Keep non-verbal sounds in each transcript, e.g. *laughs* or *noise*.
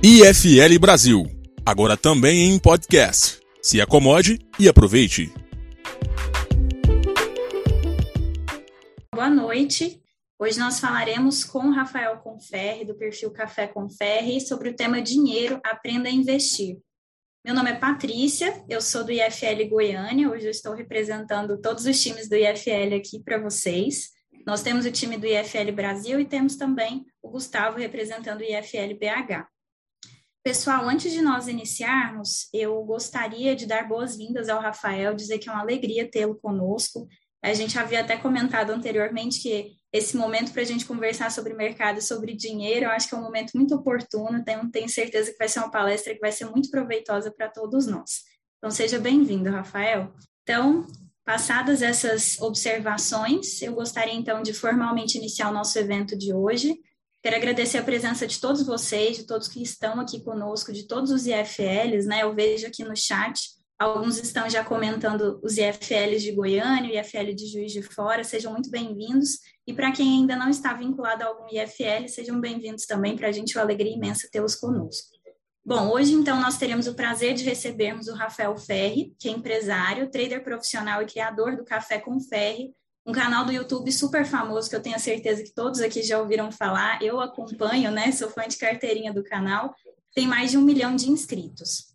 IFL Brasil, agora também em podcast. Se acomode e aproveite. Boa noite. Hoje nós falaremos com Rafael Conferre, do perfil Café Conferre, sobre o tema Dinheiro, Aprenda a Investir. Meu nome é Patrícia, eu sou do IFL Goiânia, hoje eu estou representando todos os times do IFL aqui para vocês. Nós temos o time do IFL Brasil e temos também o Gustavo representando o IFL BH. Pessoal, antes de nós iniciarmos, eu gostaria de dar boas-vindas ao Rafael, dizer que é uma alegria tê-lo conosco. A gente havia até comentado anteriormente que esse momento para a gente conversar sobre mercado e sobre dinheiro, eu acho que é um momento muito oportuno, tenho, tenho certeza que vai ser uma palestra que vai ser muito proveitosa para todos nós. Então, seja bem-vindo, Rafael. Então, passadas essas observações, eu gostaria então de formalmente iniciar o nosso evento de hoje. Quero agradecer a presença de todos vocês, de todos que estão aqui conosco, de todos os IFLs, né? Eu vejo aqui no chat Alguns estão já comentando os IFLs de Goiânia, o IFL de Juiz de Fora, sejam muito bem-vindos. E para quem ainda não está vinculado a algum IFL, sejam bem-vindos também, para a gente é uma alegria imensa tê-los conosco. Bom, hoje então nós teremos o prazer de recebermos o Rafael Ferri, que é empresário, trader profissional e criador do Café com Ferri, um canal do YouTube super famoso que eu tenho certeza que todos aqui já ouviram falar. Eu acompanho, né? Sou fã de carteirinha do canal. Tem mais de um milhão de inscritos.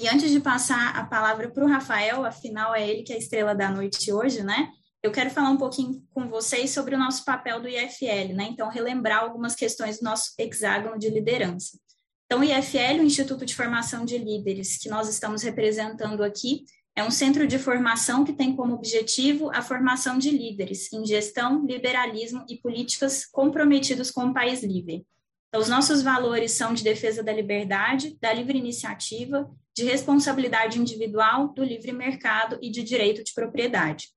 E antes de passar a palavra para o Rafael, afinal é ele que é a estrela da noite hoje, né? Eu quero falar um pouquinho com vocês sobre o nosso papel do IFL, né? Então, relembrar algumas questões do nosso hexágono de liderança. Então, o IFL, o Instituto de Formação de Líderes, que nós estamos representando aqui, é um centro de formação que tem como objetivo a formação de líderes em gestão, liberalismo e políticas comprometidos com o país livre. Então, os nossos valores são de defesa da liberdade, da livre iniciativa, de responsabilidade individual, do livre mercado e de direito de propriedade.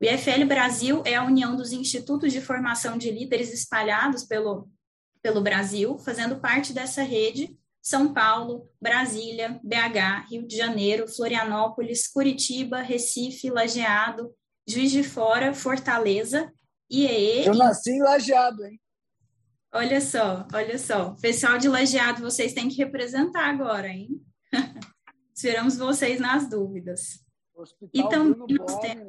O IFL Brasil é a união dos institutos de formação de líderes espalhados pelo, pelo Brasil, fazendo parte dessa rede São Paulo, Brasília, BH, Rio de Janeiro, Florianópolis, Curitiba, Recife, Lajeado, Juiz de Fora, Fortaleza, IEE. Eu nasci em Lajeado, hein? Olha só, olha só. Pessoal de Lajeado, vocês têm que representar agora, hein? *laughs* Esperamos vocês nas dúvidas. Hospital e também nós temos...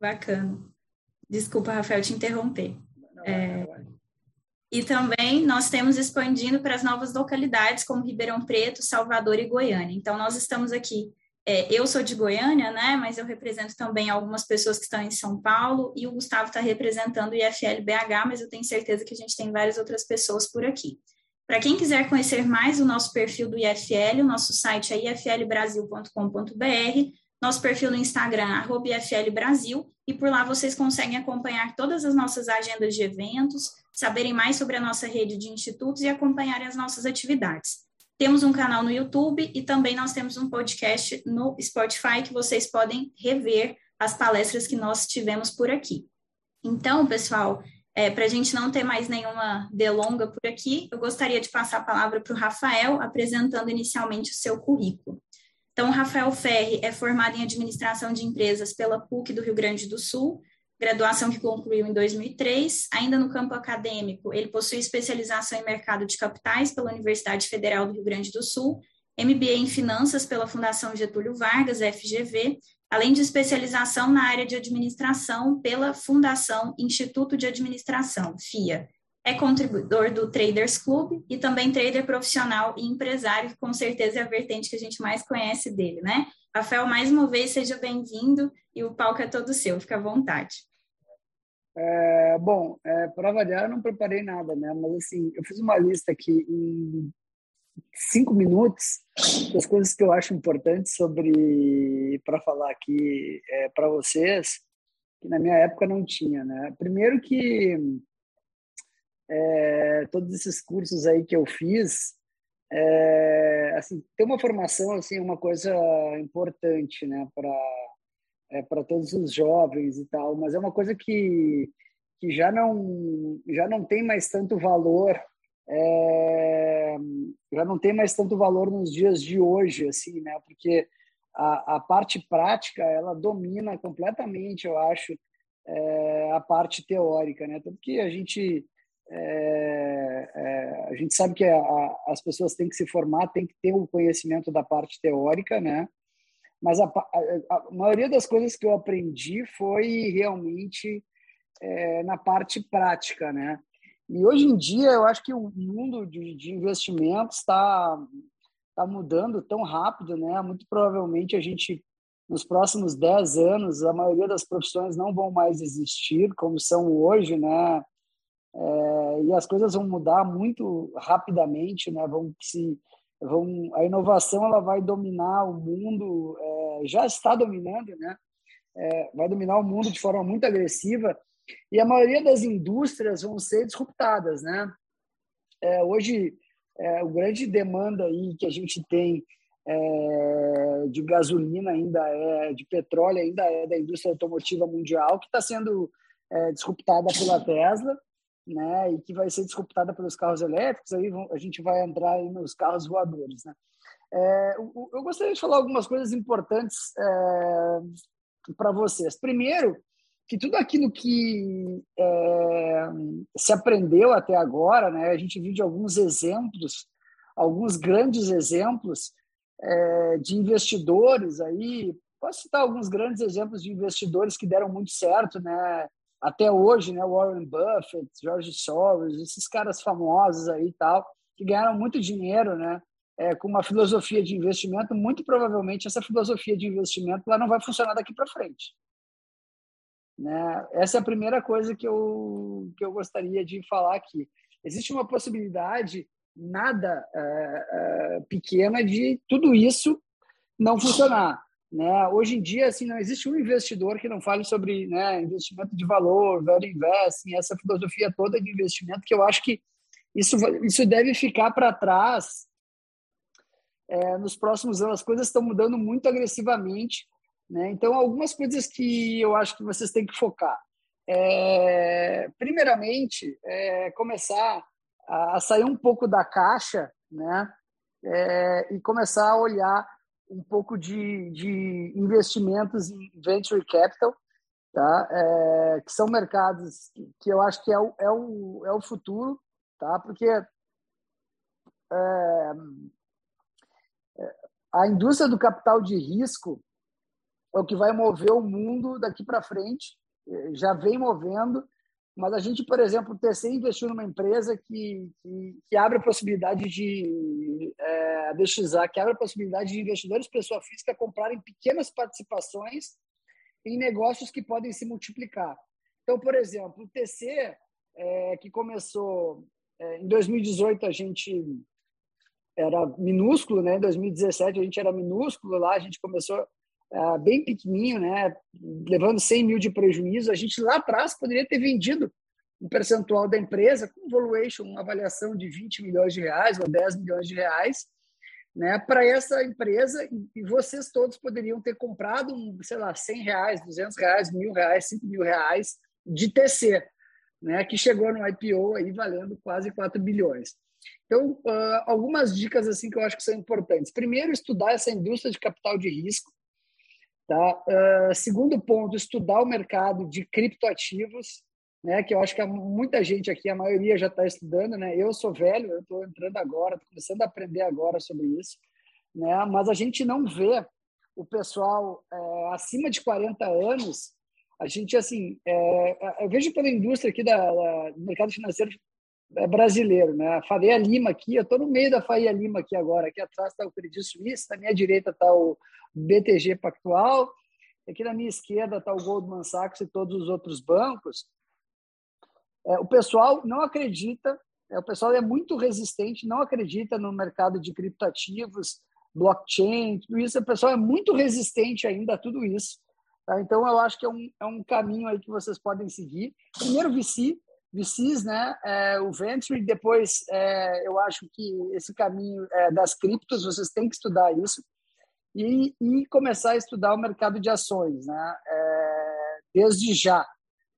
Bacana. Desculpa, Rafael, te interromper. Não, é... E também nós temos expandindo para as novas localidades, como Ribeirão Preto, Salvador e Goiânia. Então, nós estamos aqui. É, eu sou de Goiânia, né? Mas eu represento também algumas pessoas que estão em São Paulo, e o Gustavo está representando o IFL BH, mas eu tenho certeza que a gente tem várias outras pessoas por aqui. Para quem quiser conhecer mais o nosso perfil do IFL, o nosso site é iflbrasil.com.br, nosso perfil no Instagram, arroba iflbrasil, e por lá vocês conseguem acompanhar todas as nossas agendas de eventos, saberem mais sobre a nossa rede de institutos e acompanharem as nossas atividades. Temos um canal no YouTube e também nós temos um podcast no Spotify que vocês podem rever as palestras que nós tivemos por aqui. Então, pessoal, é, para a gente não ter mais nenhuma delonga por aqui, eu gostaria de passar a palavra para o Rafael, apresentando inicialmente o seu currículo. Então, Rafael Ferri é formado em Administração de Empresas pela PUC do Rio Grande do Sul, graduação que concluiu em 2003. Ainda no campo acadêmico, ele possui especialização em Mercado de Capitais pela Universidade Federal do Rio Grande do Sul, MBA em Finanças pela Fundação Getúlio Vargas, FGV, além de especialização na área de administração pela Fundação Instituto de Administração, FIA. É contribuidor do Traders Club e também trader profissional e empresário, que com certeza é a vertente que a gente mais conhece dele, né? Rafael, mais uma vez, seja bem-vindo e o palco é todo seu, fica à vontade. É, bom, é, para variar, eu não preparei nada, né? Mas assim, eu fiz uma lista aqui em cinco minutos das coisas que eu acho importantes sobre para falar aqui é, para vocês que na minha época não tinha, né? Primeiro que é, todos esses cursos aí que eu fiz, é, assim, ter uma formação assim é uma coisa importante, né? Para é, para todos os jovens e tal, mas é uma coisa que que já não já não tem mais tanto valor é, já não tem mais tanto valor nos dias de hoje, assim, né? Porque a, a parte prática ela domina completamente, eu acho, é, a parte teórica, né? Tanto que a gente é, é, a gente sabe que a, a, as pessoas têm que se formar, têm que ter o conhecimento da parte teórica, né? Mas a, a maioria das coisas que eu aprendi foi realmente é, na parte prática, né? E hoje em dia eu acho que o mundo de, de investimentos está tá mudando tão rápido, né? Muito provavelmente a gente nos próximos 10 anos a maioria das profissões não vão mais existir como são hoje, né? É, e as coisas vão mudar muito rapidamente, né? Vão se vão a inovação ela vai dominar o mundo, é, já está dominando, né? É, vai dominar o mundo de forma muito agressiva e a maioria das indústrias vão ser disruptadas, né? É, hoje é, o grande demanda aí que a gente tem é, de gasolina ainda é de petróleo ainda é da indústria automotiva mundial que está sendo é, disruptada pela Tesla né, e que vai ser disruptada pelos carros elétricos, aí a gente vai entrar aí nos carros voadores. Né? É, eu gostaria de falar algumas coisas importantes é, para vocês. Primeiro, que tudo aquilo que é, se aprendeu até agora, né, a gente viu de alguns exemplos, alguns grandes exemplos é, de investidores aí, posso citar alguns grandes exemplos de investidores que deram muito certo, né? Até hoje, né, Warren Buffett, George Soros, esses caras famosos aí e tal, que ganharam muito dinheiro, né, é, com uma filosofia de investimento, muito provavelmente essa filosofia de investimento ela não vai funcionar daqui para frente. Né? Essa é a primeira coisa que eu, que eu gostaria de falar aqui. Existe uma possibilidade nada é, é, pequena de tudo isso não funcionar. Né? Hoje em dia, assim, não existe um investidor que não fale sobre né, investimento de valor, value investing, essa filosofia toda de investimento, que eu acho que isso, isso deve ficar para trás é, nos próximos anos. As coisas estão mudando muito agressivamente. Né? Então, algumas coisas que eu acho que vocês têm que focar. É, primeiramente, é, começar a, a, sair um pouco da caixa né? É, e começar a olhar um pouco de, de investimentos em venture capital, tá? É, que são mercados que, eu acho que é o, é o, é o futuro, tá? porque é, é, a indústria do capital de risco é o que vai mover o mundo daqui para frente, já vem movendo, mas a gente, por exemplo, o TC investiu numa empresa que, que, que abre a possibilidade de é, que abre a possibilidade de investidores pessoa física comprarem pequenas participações em negócios que podem se multiplicar. Então, por exemplo, o TC, é, que começou é, em 2018, a gente era minúsculo, né? Em 2017 a gente era minúsculo lá, a gente começou uh, bem pequenininho, né, levando 100 mil de prejuízo, a gente lá atrás poderia ter vendido um percentual da empresa com valuation, uma avaliação de 20 milhões de reais ou 10 milhões de reais, né, para essa empresa e vocês todos poderiam ter comprado, sei lá, 100 reais, 200 reais, mil reais, 5 mil reais de TC, né, que chegou no IPO aí valendo quase 4 bilhões. Então, uh, algumas dicas assim que eu acho que são importantes. Primeiro, estudar essa indústria de capital de risco, Tá? Uh, segundo ponto, estudar o mercado de criptoativos, né, que eu acho que muita gente aqui, a maioria já está estudando. Né? Eu sou velho, eu estou entrando agora, estou começando a aprender agora sobre isso. Né? Mas a gente não vê o pessoal é, acima de 40 anos. A gente, assim, é, eu vejo pela indústria aqui da, do mercado financeiro brasileiro, né? A Faria Lima aqui, eu estou no meio da Faria Lima aqui agora. Aqui atrás está o Credit Suisse, na minha direita está o BTG Pactual, aqui na minha esquerda está o Goldman Sachs e todos os outros bancos. É, o pessoal não acredita, é, o pessoal é muito resistente, não acredita no mercado de criptativos, blockchain, tudo isso. O pessoal é muito resistente ainda a tudo isso. Tá? Então, eu acho que é um, é um caminho aí que vocês podem seguir. Primeiro, VC, VCs, né? É, o Venture, depois é, eu acho que esse caminho é, das criptos, vocês têm que estudar isso e, e começar a estudar o mercado de ações, né? É, desde já.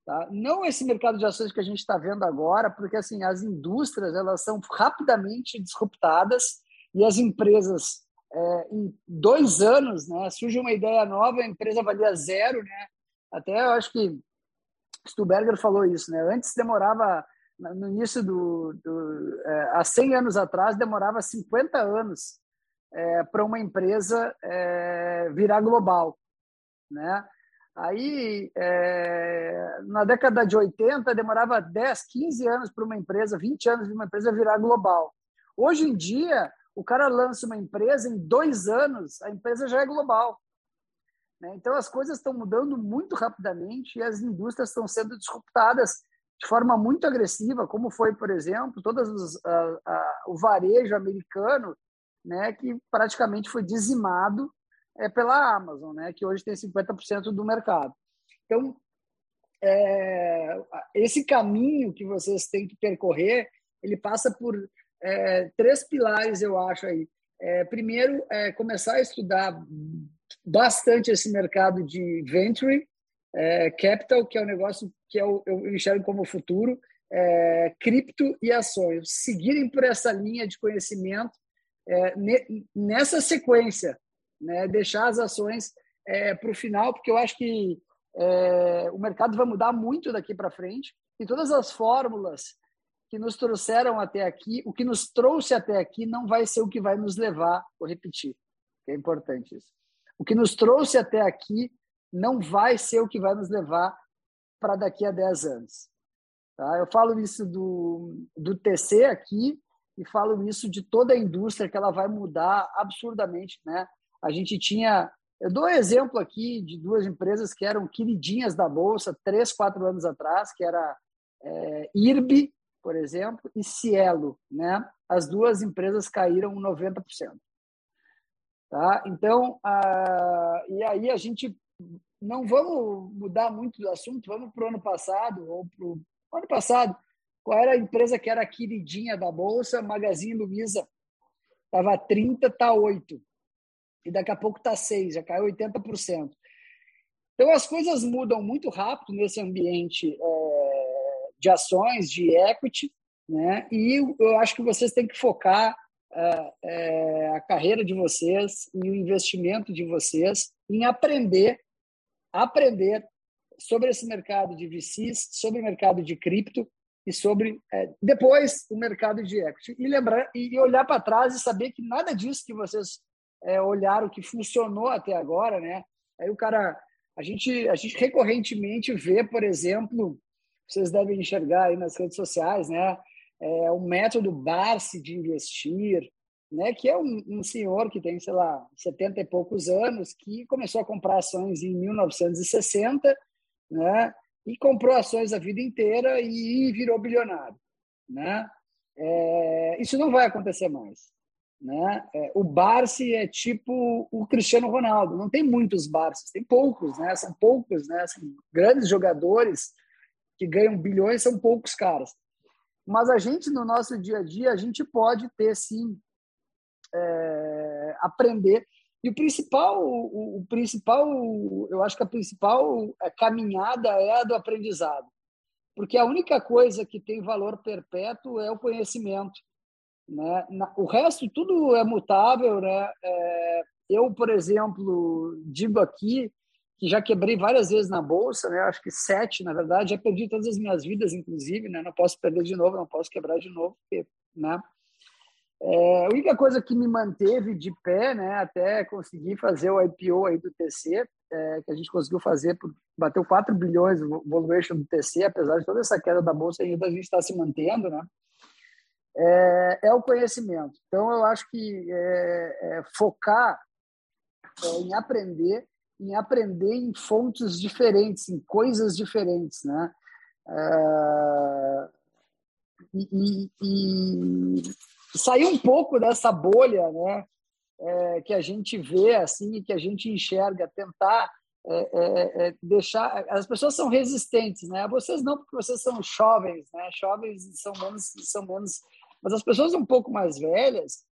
Tá? Não esse mercado de ações que a gente está vendo agora, porque assim as indústrias elas são rapidamente disruptadas e as empresas é, em dois anos, né, surge uma ideia nova, a empresa valia zero, né? Até eu acho que Stuberger falou isso, né? Antes demorava no início do, do é, há 100 anos atrás demorava 50 anos é, para uma empresa é, virar global, né? Aí, é, na década de 80, demorava 10, 15 anos para uma empresa, 20 anos para uma empresa virar global. Hoje em dia, o cara lança uma empresa, em dois anos, a empresa já é global. Né? Então, as coisas estão mudando muito rapidamente e as indústrias estão sendo disruptadas de forma muito agressiva, como foi, por exemplo, todas os, a, a, o varejo americano, né, que praticamente foi dizimado é, pela Amazon, né, que hoje tem 50% do mercado. Então, é, esse caminho que vocês têm que percorrer, ele passa por é, três pilares, eu acho aí. É, primeiro, é começar a estudar bastante esse mercado de venture é, capital, que é o um negócio que eu, eu enxergo como futuro, é, cripto e ações. Seguirem por essa linha de conhecimento é, ne, nessa sequência, né? deixar as ações é, para o final, porque eu acho que é, o mercado vai mudar muito daqui para frente e todas as fórmulas que nos trouxeram até aqui, o que nos trouxe até aqui não vai ser o que vai nos levar, vou repetir, é importante isso. O que nos trouxe até aqui não vai ser o que vai nos levar para daqui a 10 anos. Tá? Eu falo isso do, do TC aqui e falo isso de toda a indústria, que ela vai mudar absurdamente. Né? A gente tinha. Eu dou um exemplo aqui de duas empresas que eram queridinhas da Bolsa três, quatro anos atrás, que era é, IRB por exemplo, e Cielo, né? As duas empresas caíram 90%. Tá? Então, a, e aí a gente não vamos mudar muito do assunto, vamos para o ano passado ou para o ano passado. Qual era a empresa que era a queridinha da bolsa? Magazine Luiza. Estava 30, está 8. E daqui a pouco está 6, já caiu 80%. Então as coisas mudam muito rápido nesse ambiente é, de ações, de equity, né? E eu acho que vocês têm que focar uh, é, a carreira de vocês e o investimento de vocês em aprender, aprender sobre esse mercado de VCs, sobre o mercado de cripto e sobre é, depois o mercado de equity e lembrar e olhar para trás e saber que nada disso que vocês é, olharam que funcionou até agora, né? Aí o cara a gente a gente recorrentemente vê, por exemplo, vocês devem enxergar aí nas redes sociais, né? É o método Barsi de investir, né? Que é um, um senhor que tem, sei lá, 70 e poucos anos, que começou a comprar ações em 1960, né? E comprou ações a vida inteira e virou bilionário, né? É, isso não vai acontecer mais. Né? É, o Barsi é tipo o Cristiano Ronaldo. Não tem muitos Barsis, tem poucos, né? São poucos, né? São grandes jogadores que ganham bilhões são poucos caras. Mas a gente, no nosso dia a dia, a gente pode ter, sim, é, aprender. E o principal, o, o, principal, eu acho que a principal é, caminhada é a do aprendizado. Porque a única coisa que tem valor perpétuo é o conhecimento. Né? O resto, tudo é mutável. Né? É, eu, por exemplo, digo aqui que já quebrei várias vezes na bolsa, né? Acho que sete, na verdade, já perdi todas as minhas vidas, inclusive, né? Não posso perder de novo, não posso quebrar de novo, porque, né? É, a única coisa que me manteve de pé, né, até conseguir fazer o IPO aí do TC, é, que a gente conseguiu fazer, por, bateu 4 bilhões o valuation do TC, apesar de toda essa queda da bolsa, ainda a gente está se mantendo, né? É, é, o conhecimento. Então, eu acho que é, é focar é, em aprender em aprender em fontes diferentes, em coisas diferentes, né? Uh, e, e, e, sair um pouco dessa bolha, né? É, que a gente vê assim, que a gente enxerga, tentar é, é, é, deixar. As pessoas são resistentes, né? Vocês não, porque vocês são jovens, né? Jovens são menos, são menos, mas as pessoas um pouco mais velhas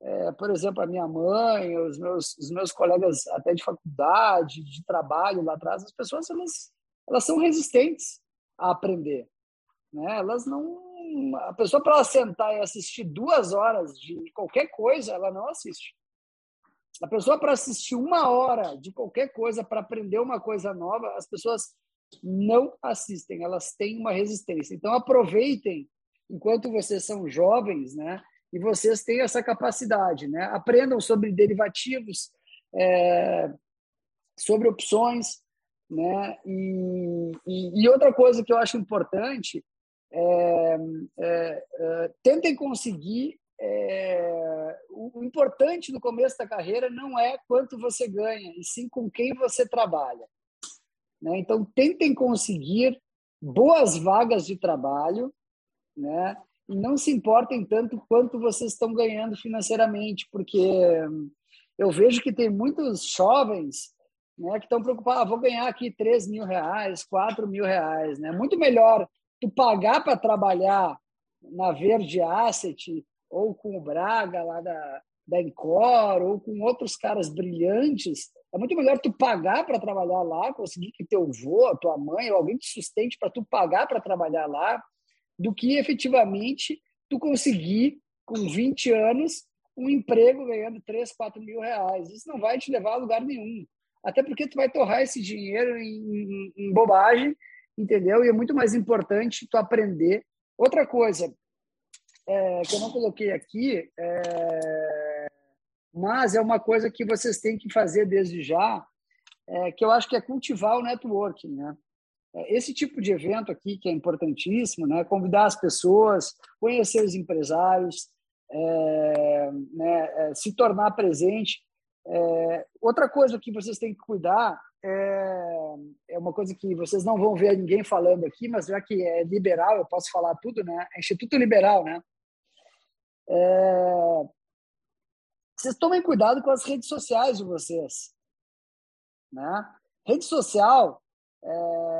é, por exemplo, a minha mãe, os meus, os meus colegas até de faculdade, de trabalho lá atrás, as pessoas elas, elas são resistentes a aprender. Né? Elas não. A pessoa, para sentar e assistir duas horas de qualquer coisa, ela não assiste. A pessoa, para assistir uma hora de qualquer coisa, para aprender uma coisa nova, as pessoas não assistem, elas têm uma resistência. Então aproveitem enquanto vocês são jovens, né? E vocês têm essa capacidade, né? Aprendam sobre derivativos, é, sobre opções, né? E, e, e, outra coisa que eu acho importante é, é, é tentem conseguir é, o importante no começo da carreira não é quanto você ganha, e sim com quem você trabalha. Né? Então, tentem conseguir boas vagas de trabalho, né? Não se importem tanto quanto vocês estão ganhando financeiramente, porque eu vejo que tem muitos jovens né, que estão preocupados, ah, vou ganhar aqui 3 mil reais, 4 mil reais. Né? Muito melhor tu pagar para trabalhar na Verde Asset ou com o Braga lá da, da Encore ou com outros caras brilhantes. É muito melhor tu pagar para trabalhar lá, conseguir que teu avô, tua mãe ou alguém te sustente para tu pagar para trabalhar lá, do que efetivamente tu conseguir, com 20 anos, um emprego ganhando 3, 4 mil reais. Isso não vai te levar a lugar nenhum. Até porque tu vai torrar esse dinheiro em, em, em bobagem, entendeu? E é muito mais importante tu aprender. Outra coisa é, que eu não coloquei aqui, é, mas é uma coisa que vocês têm que fazer desde já, é, que eu acho que é cultivar o networking, né? É, esse tipo de evento aqui, que é importantíssimo, né? convidar as pessoas, conhecer os empresários, é, né? É, se tornar presente. É, outra coisa que vocês têm que cuidar é, é, uma coisa que vocês não vão ver ninguém falando aqui, mas já que é liberal, eu posso falar tudo, né? É Instituto Liberal, né? É, vocês tomem cuidado com as redes sociais de vocês, né? Rede social é,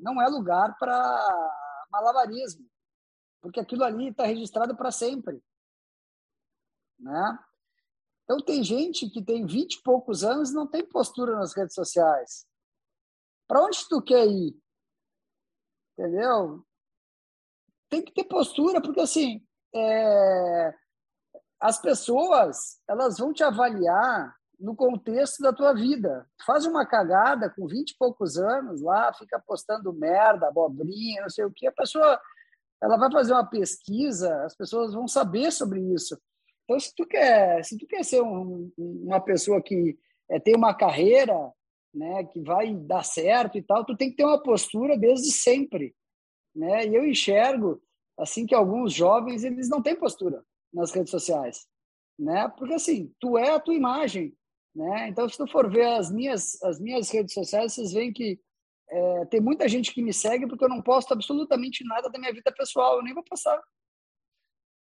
não é lugar para malabarismo, porque aquilo ali está registrado para sempre. Né? Então, tem gente que tem vinte e poucos anos e não tem postura nas redes sociais. Para onde tu quer ir? Entendeu? Tem que ter postura, porque assim, é... as pessoas elas vão te avaliar no contexto da tua vida. Faz uma cagada com 20 e poucos anos lá, fica postando merda, abobrinha, não sei o que, a pessoa ela vai fazer uma pesquisa, as pessoas vão saber sobre isso. Então, se tu quer, se tu quer ser um, uma pessoa que é, tem uma carreira, né, que vai dar certo e tal, tu tem que ter uma postura desde sempre, né? E eu enxergo assim que alguns jovens eles não têm postura nas redes sociais, né? Porque assim, tu é a tua imagem, né? Então, se tu for ver as minhas, as minhas redes sociais, vocês veem que é, tem muita gente que me segue porque eu não posto absolutamente nada da minha vida pessoal, eu nem vou passar.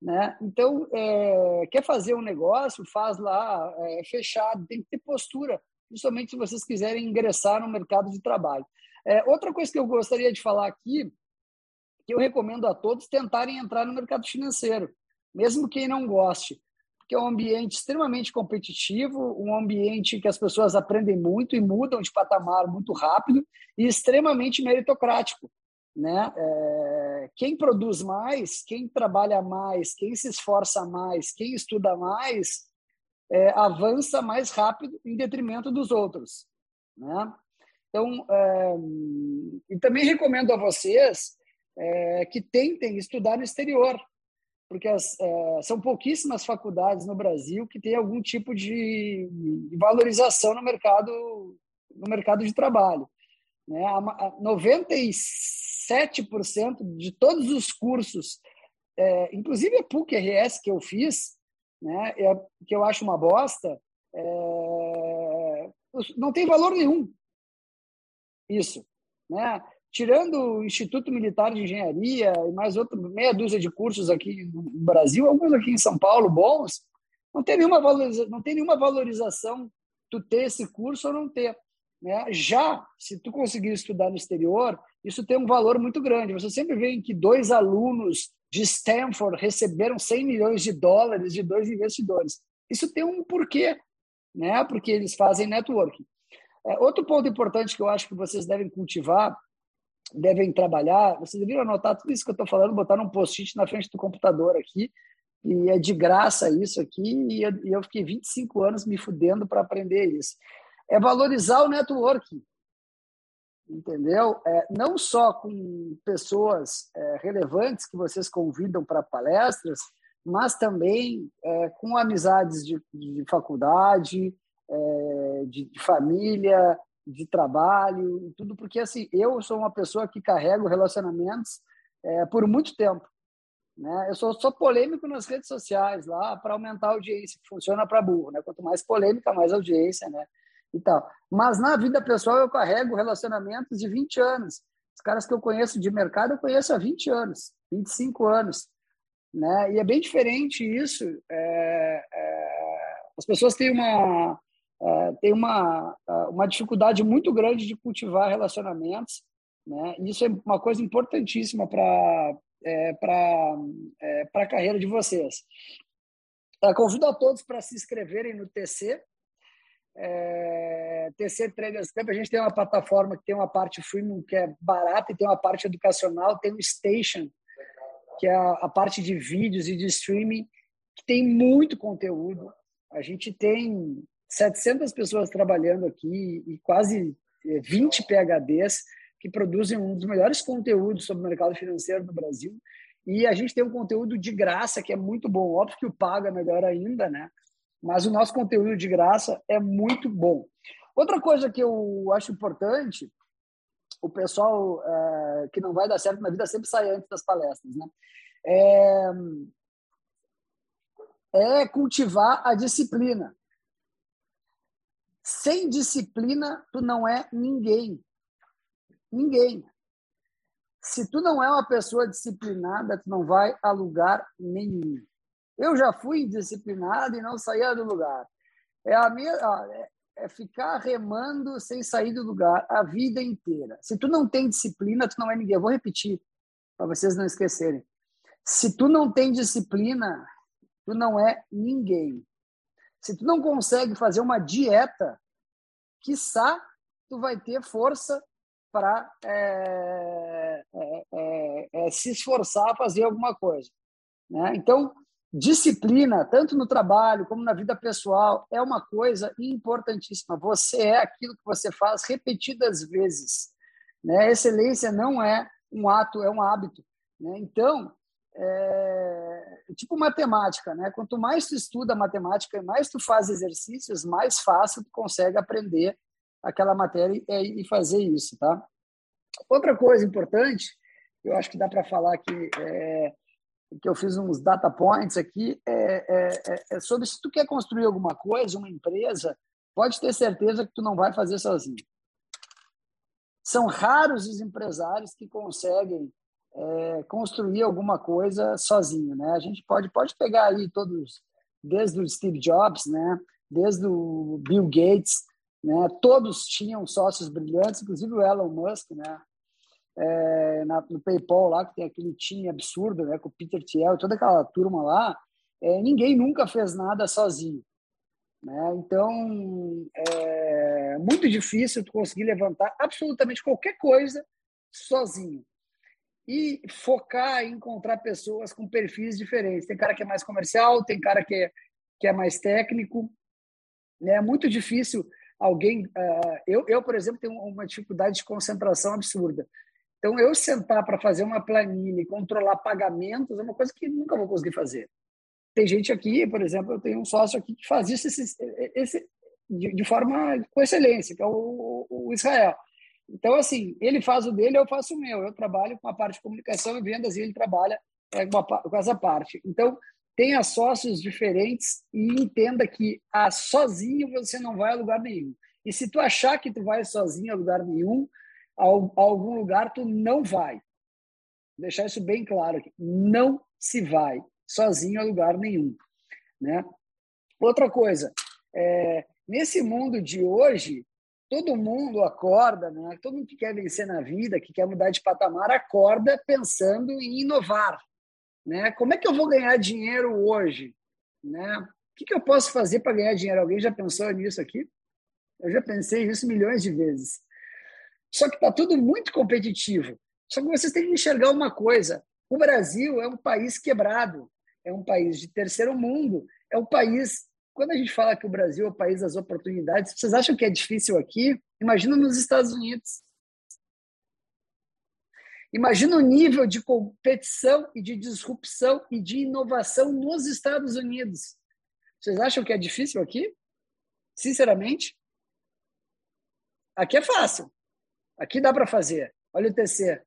Né? Então, é, quer fazer um negócio, faz lá é, fechado, tem que ter postura, principalmente se vocês quiserem ingressar no mercado de trabalho. É, outra coisa que eu gostaria de falar aqui, que eu recomendo a todos tentarem entrar no mercado financeiro, mesmo quem não goste que é um ambiente extremamente competitivo, um ambiente que as pessoas aprendem muito e mudam de patamar muito rápido e extremamente meritocrático. Né? É, quem produz mais, quem trabalha mais, quem se esforça mais, quem estuda mais, é, avança mais rápido em detrimento dos outros. Né? Então, é, e também recomendo a vocês é, que tentem estudar no exterior porque as, é, são pouquíssimas faculdades no Brasil que têm algum tipo de, valorização no mercado no mercado de trabalho. Né? 97% de todos os cursos, é, inclusive a PUC RS que eu fiz, né, é, que eu acho uma bosta, é, não tem valor nenhum. Isso. Né? Tirando o Instituto Militar de Engenharia e mais outra meia dúzia de cursos aqui no Brasil, alguns aqui em São Paulo bons, não tem nenhuma valorização, não tem nenhuma valorização tu ter esse curso ou não ter. Né? Já, se tu conseguir estudar no exterior, isso tem um valor muito grande. Você sempre vê que dois alunos de Stanford receberam 100 milhões de dólares de dois investidores. Isso tem um porquê, né? porque eles fazem networking. É, outro ponto importante que eu acho que vocês devem cultivar devem trabalhar. Vocês deveriam anotar tudo isso que eu estou falando, botar num post-it na frente do computador aqui. E é de graça isso aqui. E eu, e eu fiquei 25 anos me fudendo para aprender isso. É valorizar o networking. entendeu? É, não só com pessoas é, relevantes que vocês convidam para palestras, mas também é, com amizades de, de faculdade, é, de, de, família, de trabalho, tudo porque assim eu sou uma pessoa que carrego relacionamentos é, por muito tempo. Né? Eu sou, sou polêmico nas redes sociais lá para aumentar a audiência, que funciona para burro. Né? Quanto mais polêmica, mais audiência. Né? E tal. Mas na vida pessoal eu carrego relacionamentos de 20 anos. Os caras que eu conheço de mercado eu conheço há 20 anos, 25 anos. Né? E é bem diferente isso. É, é, as pessoas têm uma, é, têm uma, uma dificuldade muito grande de cultivar relacionamentos. Né? Isso é uma coisa importantíssima para é, para é, a carreira de vocês. Eu convido a todos para se inscreverem no TC. É, TC Traders Camp, a gente tem uma plataforma que tem uma parte freemium que é barata e tem uma parte educacional, tem o Station, que é a, a parte de vídeos e de streaming, que tem muito conteúdo. A gente tem 700 pessoas trabalhando aqui e quase 20 PHDs que produzem um dos melhores conteúdos sobre o mercado financeiro no Brasil. E a gente tem um conteúdo de graça que é muito bom. Óbvio que o pago é melhor ainda, né? Mas o nosso conteúdo de graça é muito bom. Outra coisa que eu acho importante, o pessoal é, que não vai dar certo na vida sempre sai antes das palestras, né? É, é cultivar a disciplina. Sem disciplina, tu não é ninguém. Ninguém. Se tu não é uma pessoa disciplinada, tu não vai a lugar nenhum. Eu já fui indisciplinado e não saía do lugar. É a minha, é, é ficar remando sem sair do lugar a vida inteira. Se tu não tem disciplina, tu não é ninguém. Eu vou repetir para vocês não esquecerem. Se tu não tem disciplina, tu não é ninguém. Se tu não consegue fazer uma dieta, quiçá tu vai ter força para é, é, é, é, se esforçar a fazer alguma coisa. Né? Então, disciplina, tanto no trabalho como na vida pessoal, é uma coisa importantíssima. Você é aquilo que você faz repetidas vezes. Né? Excelência não é um ato, é um hábito. Né? Então, é tipo matemática, né? Quanto mais tu estuda matemática e mais tu faz exercícios, mais fácil tu consegue aprender aquela matéria e, fazer isso, tá? Outra coisa importante, eu acho que dá para falar que é, que eu fiz uns data points aqui, é, é, é, é, sobre se tu quer construir alguma coisa, uma empresa, pode ter certeza que tu não vai fazer sozinho. São raros os empresários que conseguem é, construir alguma coisa sozinho, né? A gente pode pode pegar aí todos, desde o Steve Jobs, né? Desde o Bill Gates, né? Todos tinham sócios brilhantes, inclusive o Elon Musk, né? É, na, no PayPal lá, que tem aquele time absurdo, né? Com o Peter Thiel, toda aquela turma lá, é, ninguém nunca fez nada sozinho. Né? Então, é muito difícil tu conseguir levantar absolutamente qualquer coisa sozinho. E focar em encontrar pessoas com perfis diferentes. Tem cara que é mais comercial, tem cara que é, que é mais técnico. Né? É muito difícil alguém. Uh, eu, eu, por exemplo, tenho uma dificuldade de concentração absurda. Então, eu sentar para fazer uma planilha e controlar pagamentos é uma coisa que nunca vou conseguir fazer. Tem gente aqui, por exemplo, eu tenho um sócio aqui que faz isso esse, esse, de, de forma com excelência, que é o, o, Israel. Então, assim, ele faz o dele, eu faço o meu. Eu trabalho com a parte de comunicação e vendas e ele trabalha é, com, essa parte. Então, tenha sócios diferentes e entenda que ah, sozinho você não vai a lugar nenhum. E se tu achar que tu vai sozinho a lugar nenhum, a algum lugar tu não vai. Vou deixar isso bem claro aqui. Não se vai sozinho a lugar nenhum, né? Outra coisa, é, nesse mundo de hoje, todo mundo acorda, né? Todo mundo que quer vencer na vida, que quer mudar de patamar, acorda pensando em inovar, né? Como é que eu vou ganhar dinheiro hoje? Né? O que, que eu posso fazer para ganhar dinheiro? Alguém já pensou nisso aqui? Eu já pensei nisso milhões de vezes. Só que está tudo muito competitivo. Só que vocês têm que enxergar uma coisa: o Brasil é um país quebrado, é um país de terceiro mundo, é um país. Quando a gente fala que o Brasil é o país das oportunidades, vocês acham que é difícil aqui? Imagina nos Estados Unidos. Imagina o nível de competição e de disrupção e de inovação nos Estados Unidos. Vocês acham que é difícil aqui? Sinceramente? Aqui é fácil. Aqui dá para fazer. Olha o TC.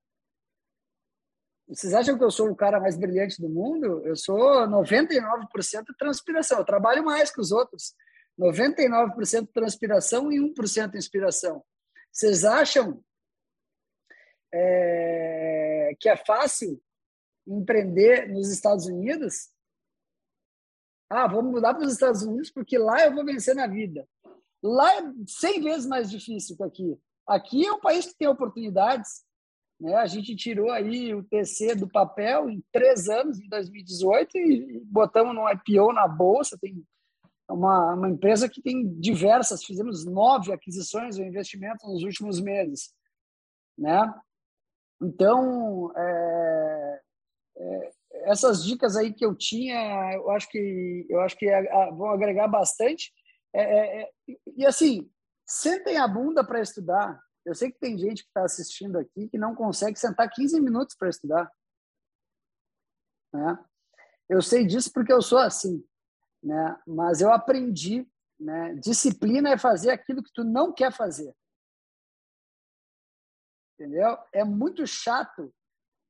Vocês acham que eu sou o cara mais brilhante do mundo? Eu sou 99% transpiração. Eu trabalho mais que os outros. 99% transpiração e 1% inspiração. Vocês acham é, que é fácil empreender nos Estados Unidos? Ah, vamos mudar para os Estados Unidos porque lá eu vou vencer na vida. Lá é 100 vezes mais difícil que aqui. Aqui é um país que tem oportunidades. Né? A gente tirou aí o TC do papel em três anos, em 2018, e botamos no IPO na Bolsa. Tem uma, uma empresa que tem diversas, fizemos nove aquisições ou investimentos nos últimos meses. Né? Então, é, é, essas dicas aí que eu tinha, eu acho que, eu acho que vão agregar bastante. É, é, é, e assim, sentem a bunda para estudar. Eu sei que tem gente que está assistindo aqui que não consegue sentar 15 minutos para estudar. Né? Eu sei disso porque eu sou assim. Né? Mas eu aprendi. Né? Disciplina é fazer aquilo que tu não quer fazer. Entendeu? É muito chato.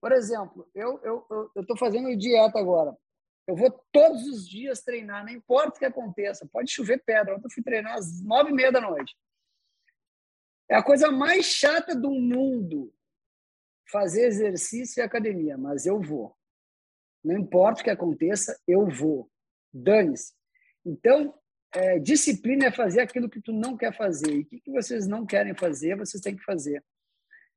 Por exemplo, eu estou eu, eu, fazendo dieta agora. Eu vou todos os dias treinar, não importa o que aconteça. Pode chover pedra. Ontem eu fui treinar às nove e meia da noite. É a coisa mais chata do mundo fazer exercício e academia, mas eu vou. Não importa o que aconteça, eu vou. Dane-se. Então, é, disciplina é fazer aquilo que tu não quer fazer. E o que, que vocês não querem fazer, vocês têm que fazer.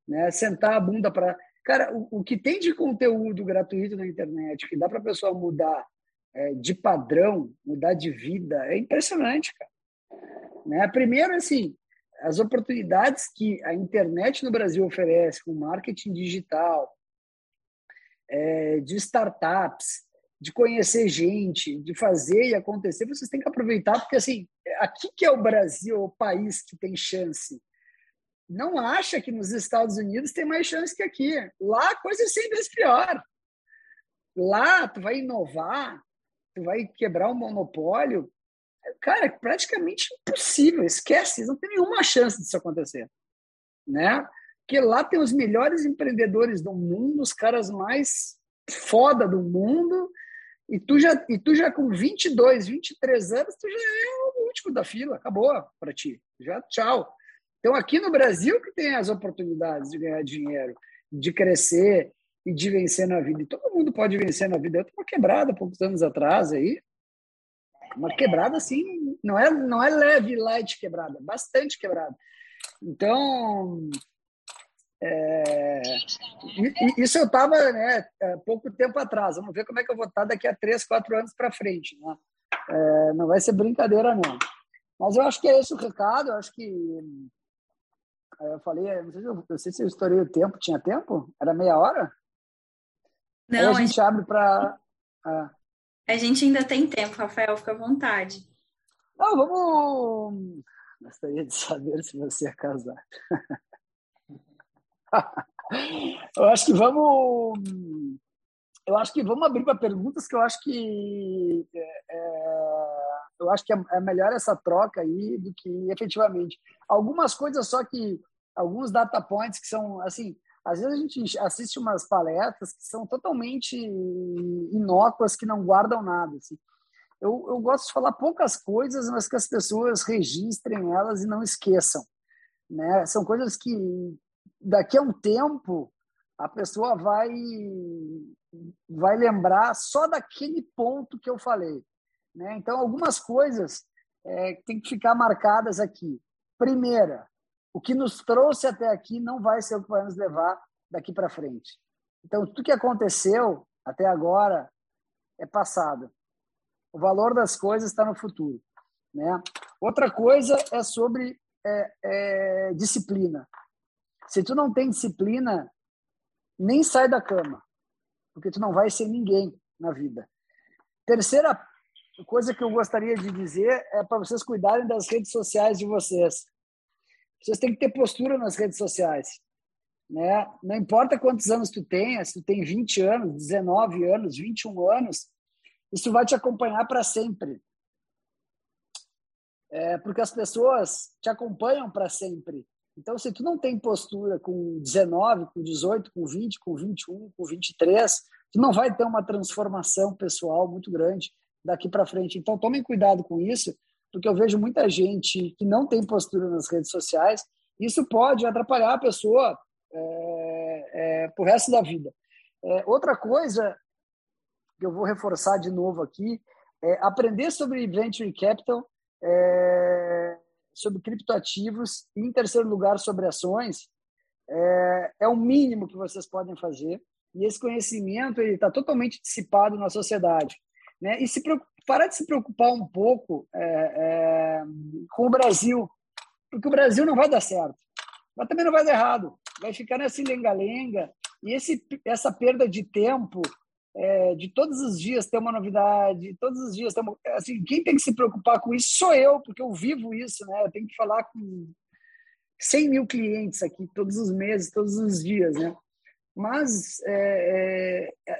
Né? Sentar a bunda para Cara, o, o, que tem de conteúdo gratuito na internet que dá para a pessoa mudar é, de padrão, mudar de vida, é impressionante, cara. Né? Primeiro, assim, as oportunidades que a internet no Brasil oferece com marketing digital, é, de startups, de conhecer gente, de fazer e acontecer, vocês têm que aproveitar, porque assim, aqui que é o Brasil, o país que tem chance não acha que nos Estados Unidos tem mais chance que aqui. Lá a coisa é 100 vezes pior. Lá tu vai inovar, tu vai quebrar o um monopólio. Cara, é praticamente impossível. Esquece, não tem nenhuma chance disso acontecer. Né? Porque lá tem os melhores empreendedores do mundo, os caras mais foda do mundo, e tu já, e tu já com 22, 23 anos, tu já é o último da fila, acabou para ti. Já tchau. Então, aqui no Brasil que tem as oportunidades de ganhar dinheiro, de crescer e de vencer na vida. E todo mundo pode vencer na vida. Eu uma quebrada poucos anos atrás aí. Uma quebrada assim, não é, não é leve, light quebrada, bastante quebrada. Então, é, isso eu estava né, pouco tempo atrás. Vamos ver como é que eu vou estar daqui a três, quatro anos para frente. Né? É, não vai ser brincadeira, não. Mas eu acho que é esse o recado. Eu acho que eu falei, não sei, se eu, não sei se eu estourei o tempo. Tinha tempo? Era meia hora? Não. Aí a gente, a gente abre para. Ah. A gente ainda tem tempo, Rafael, fica à vontade. Não, vamos. Gostaria de saber se você é casado. *laughs* eu acho que vamos. Eu acho que vamos abrir para perguntas que eu acho que é, é eu acho que é, é melhor essa troca aí do que efetivamente. Algumas coisas só que, alguns data points que são, assim, às vezes a gente assiste umas palestras que são totalmente inócuas, que não guardam nada. Assim. Eu, eu gosto de falar poucas coisas, mas que as pessoas registrem elas e não esqueçam. Né? São coisas que daqui a um tempo a pessoa vai vai lembrar só daquele ponto que eu falei. Né? Então, algumas coisas é, têm que ficar marcadas aqui. Primeira, o que nos trouxe até aqui não vai ser o que vai nos levar daqui para frente. Então, tudo que aconteceu até agora é passado. O valor das coisas está no futuro. Né? Outra coisa é sobre é, é, disciplina. Se tu não tem disciplina, nem sai da cama, porque tu não vai ser ninguém na vida. Terceira coisa que eu gostaria de dizer é para vocês cuidarem das redes sociais de vocês. Vocês têm que ter postura nas redes sociais. né? Não importa quantos anos tu tenha, se tu tem 20 anos, 19 anos, 21 anos, isso vai te acompanhar para sempre. É, porque as pessoas te acompanham para sempre. Então, se tu não tem postura com 19, com 18, com 20, com 21, com 23, tu não vai ter uma transformação pessoal muito grande daqui para frente. Então, tomem cuidado com isso, porque eu vejo muita gente que não tem postura nas redes sociais. Isso pode atrapalhar a pessoa é, é, resto da vida. É, outra coisa que eu vou reforçar de novo aqui é aprender sobre venture capital, é, sobre criptoativos e, em terceiro lugar, sobre ações. É, é o mínimo que vocês podem fazer e esse conhecimento está totalmente dissipado na sociedade. Né? E se parar de se preocupar um pouco é, é, com o Brasil, porque o Brasil não vai dar certo, mas também não vai dar errado vai ficar nessa lenga-lenga. E esse, essa perda de tempo, é, de todos os dias ter uma novidade, todos os dias ter uma, assim, quem tem que se preocupar com isso sou eu, porque eu vivo isso, né? Eu tenho que falar com 100 mil clientes aqui todos os meses, todos os dias, né? Mas é, é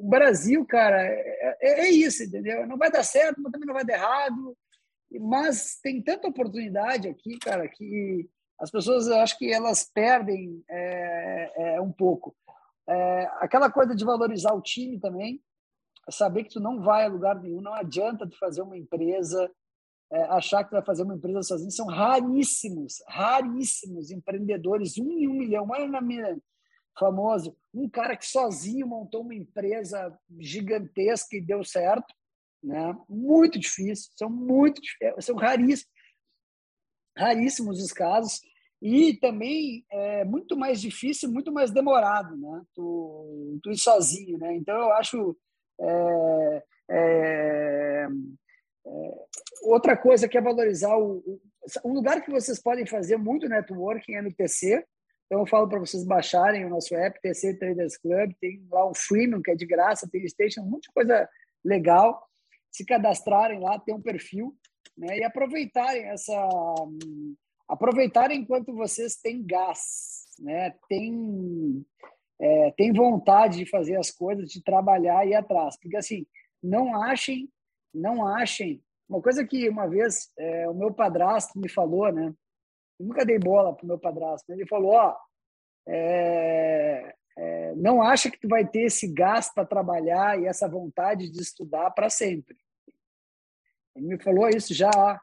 o Brasil, cara, é, é, é, isso, entendeu? Não vai dar certo, mas também não vai dar errado. Mas tem tanta oportunidade aqui, cara, que as pessoas, eu acho que elas perdem é, é, um pouco. É, aquela coisa de valorizar o time também, saber que tu não vai a lugar nenhum, não adianta tu fazer uma empresa, é, achar que tu vai fazer uma empresa sozinho, são raríssimos, raríssimos empreendedores, um em um milhão. Olha na minha famoso, um cara que sozinho montou uma empresa gigantesca e deu certo, né? Muito difícil, são muito são raríssimos, raríssimos os casos. E também é muito mais difícil, muito mais demorado, né? Tu, tu ir sozinho, né? Então eu acho é, é, é, outra coisa que é valorizar o, o, um lugar que vocês podem fazer muito networking é no TC. Então eu falo para vocês baixarem o nosso app TC Traders Club, tem lá o freemium que é de graça, tem station, um monte de coisa legal. Se cadastrarem lá, tem um perfil, né? E aproveitarem essa aproveitar enquanto vocês têm gás, né? Tem é, tem vontade de fazer as coisas, de trabalhar e ir atrás, porque assim não achem, não achem. Uma coisa que uma vez é, o meu padrasto me falou, né? Eu nunca dei bola pro meu padrasto. Ele falou, ó, é, é, não acha que tu vai ter esse gás para trabalhar e essa vontade de estudar para sempre. Ele me falou isso já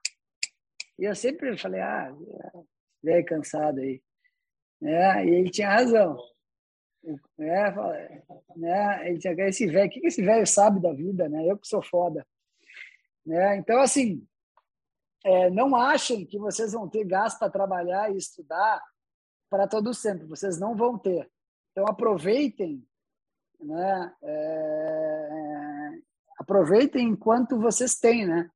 e eu sempre falei, ah, velho cansado aí. É, e ele tinha razão. É, né, ele tinha esse velho, o que esse velho sabe da vida, né? Eu que sou foda. Né? Então, assim, é, não achem que vocês vão ter gás para trabalhar e estudar para todo sempre. Vocês não vão ter. Então, aproveitem, né? É, aproveitem enquanto vocês têm, né?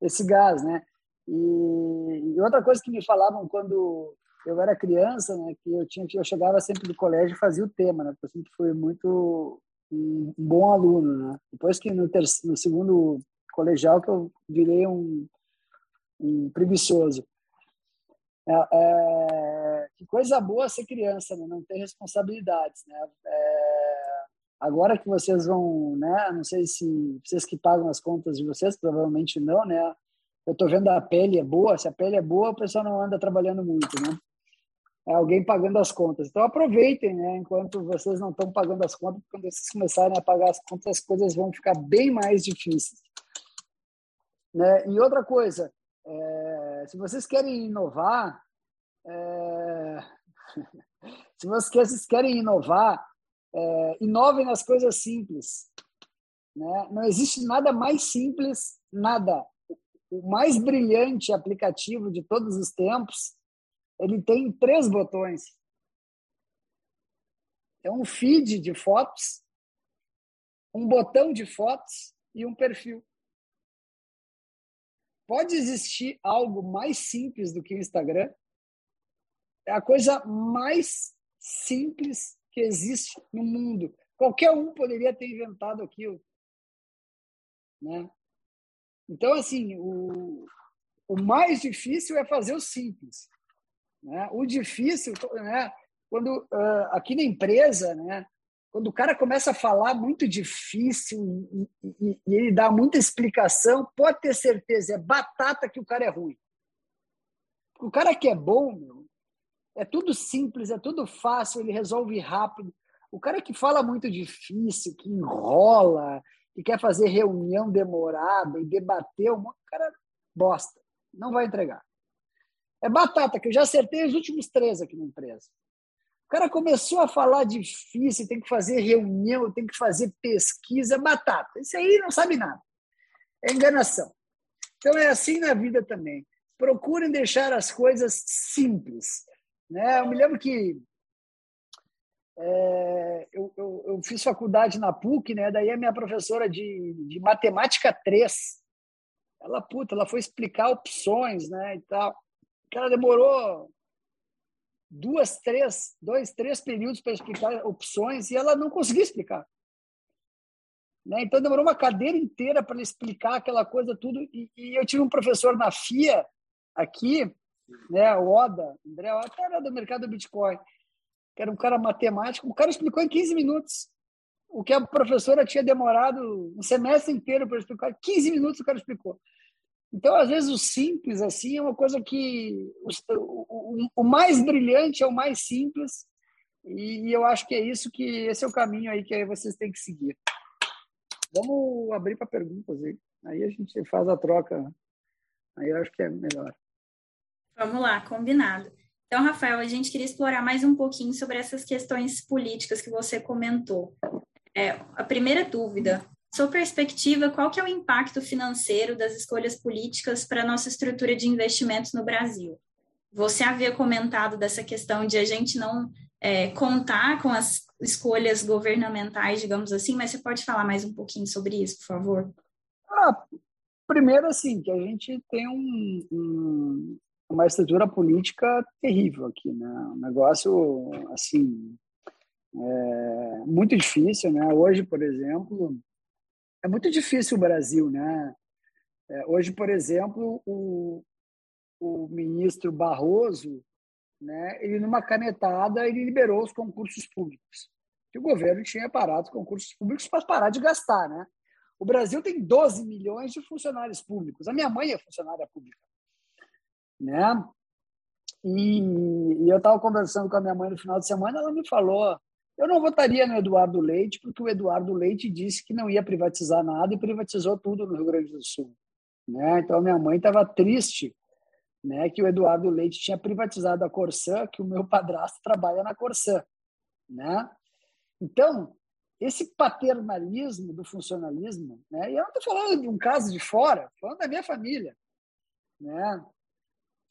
Esse gás, né? E, e, outra coisa que me falavam quando eu era criança, né, que eu tinha eu chegava sempre do colégio e fazia o tema, né, porque eu sempre fui muito um, bom aluno, né. Depois que no, no segundo colegial que eu virei um, um preguiçoso. É, é, que coisa boa ser criança, né? não ter responsabilidades, né? É, agora que vocês vão, né? Não sei se vocês que pagam as contas de vocês, provavelmente não, né? eu estou vendo a pele é boa, se a pele é boa, o pessoal não anda trabalhando muito, né? É alguém pagando as contas. Então aproveitem, né? Enquanto vocês não estão pagando as contas, quando vocês começarem a pagar as contas, as coisas vão ficar bem mais difíceis. Né? E outra coisa, é, se vocês querem inovar, é, *laughs* se vocês querem inovar, é, inovem nas coisas simples. Né? Não existe nada mais simples, nada o mais brilhante aplicativo de todos os tempos, ele tem três botões. É um feed de fotos, um botão de fotos e um perfil. Pode existir algo mais simples do que o Instagram? É a coisa mais simples que existe no mundo. Qualquer um poderia ter inventado aquilo. Né? Então, assim, o, o mais difícil é fazer o simples. Né? O difícil, né? quando uh, aqui na empresa, né, quando o cara começa a falar muito difícil e, e, e, ele dá muita explicação, pode ter certeza, é batata que o cara é ruim. O cara que é bom, meu, é tudo simples, é tudo fácil, ele resolve rápido. O cara que fala muito difícil, que enrola, que quer fazer reunião demorada e debater, o cara bosta, não vai entregar. É batata, que eu já acertei os últimos três aqui na empresa. O cara começou a falar difícil, tem que fazer reunião, tem que fazer pesquisa, batata. Isso aí não sabe nada. É enganação. Então é assim na vida também. Procurem deixar as coisas simples. Né? Eu me lembro que é, eu, eu, eu, fiz faculdade na PUC, né? Daí a minha professora de, de matemática 3, ela puta, ela foi explicar opções, né? E tal. Ela demorou duas, três, dois, três períodos para explicar opções e ela não conseguia explicar. Né? Então demorou uma cadeira inteira para explicar aquela coisa tudo. E, e, eu tive um professor na FIA aqui, né, o Oda, André, até era do mercado do Bitcoin, que era um cara matemático. O cara explicou em 15 minutos o que a professora tinha demorado um semestre inteiro para explicar. 15 minutos o cara explicou. Então, às vezes, o simples assim é uma coisa que o, o, o, mais brilhante é o mais simples, e eu acho que é isso que esse é o caminho aí que aí vocês têm que seguir. Vamos abrir para perguntas aí. Aí a gente faz a troca. Aí eu acho que é melhor. Vamos lá, combinado. Então, Rafael, a gente queria explorar mais um pouquinho sobre essas questões políticas que você comentou. É, a primeira dúvida, sua perspectiva, qual que é o impacto financeiro das escolhas políticas para a nossa estrutura de investimentos no Brasil? Você havia comentado dessa questão de a gente não é, contar com as escolhas governamentais, digamos assim, mas você pode falar mais um pouquinho sobre isso, por favor? Ah, primeiro, assim, que a gente tem um, um, uma estrutura política terrível aqui, né? Um negócio, assim, é, muito difícil, né? Hoje, por exemplo, é muito difícil o Brasil, né? É, hoje, por exemplo, o, o ministro Barroso, né, ele numa canetada ele liberou os concursos públicos. Que o governo tinha parado os concursos públicos para parar de gastar, né? O Brasil tem 12 milhões de funcionários públicos. A minha mãe é funcionária pública, né? E, e eu estava conversando com a minha mãe no final de semana, ela me falou eu não votaria no Eduardo Leite, porque o Eduardo Leite disse que não ia privatizar nada e privatizou tudo no Rio Grande do Sul. Né? Então, minha mãe estava triste né, que o Eduardo Leite tinha privatizado a Corsã, que o meu *laughs* padrasto trabalha na Corsã. Né? Então, esse paternalismo do funcionalismo, né, e eu não estou falando de um caso de fora, falando da minha família. Né?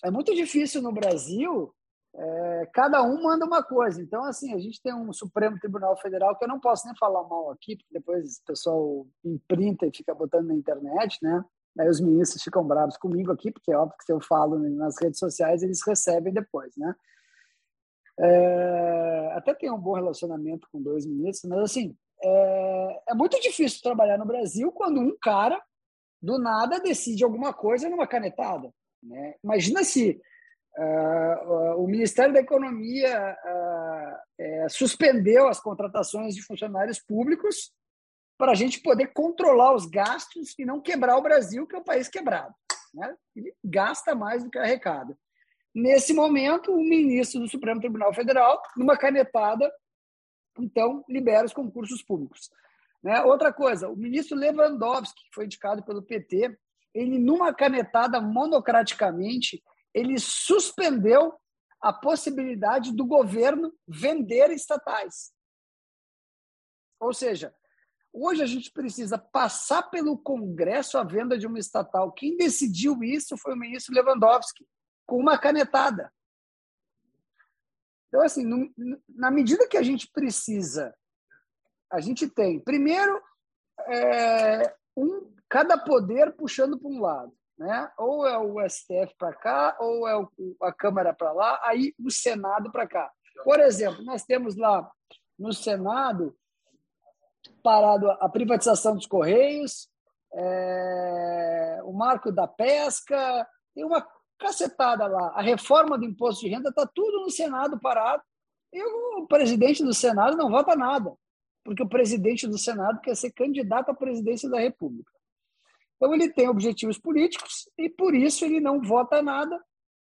É muito difícil no Brasil é, cada um manda uma coisa. Então, assim, a gente tem um Supremo Tribunal Federal que eu não posso nem falar mal aqui, porque depois o pessoal imprinta e fica botando na internet, né? Aí os ministros ficam bravos comigo aqui, porque é óbvio que se eu falo nas redes sociais, eles recebem depois, né? É, até tem um bom relacionamento com dois ministros, mas assim, é, é muito difícil trabalhar no Brasil quando um cara, do nada, decide alguma coisa numa canetada. Né? Imagina se Uh, o Ministério da Economia uh, é, suspendeu as contratações de funcionários públicos para a gente poder controlar os gastos e não quebrar o Brasil, que é um país quebrado. Né? Ele gasta mais do que arrecada. Nesse momento, o ministro do Supremo Tribunal Federal, numa canetada, então, libera os concursos públicos. Né? Outra coisa, o ministro Lewandowski, que foi indicado pelo PT, ele, numa canetada monocraticamente, ele suspendeu a possibilidade do governo vender estatais. Ou seja, hoje a gente precisa passar pelo Congresso a venda de uma estatal. Quem decidiu isso foi o ministro Lewandowski, com uma canetada. Então, assim, na medida que a gente precisa, a gente tem, primeiro, é, um, cada poder puxando para um lado né? Ou é o STF para cá, ou é a Câmara para lá, aí o Senado para cá. Por exemplo, nós temos lá no Senado parado a privatização dos Correios, é, o marco da pesca, tem uma cacetada lá. A reforma do imposto de renda está tudo no Senado parado, E o presidente do Senado não vota nada, porque o presidente do Senado quer ser candidato à presidência da República. Então, ele tem objetivos políticos e, por isso, ele não vota nada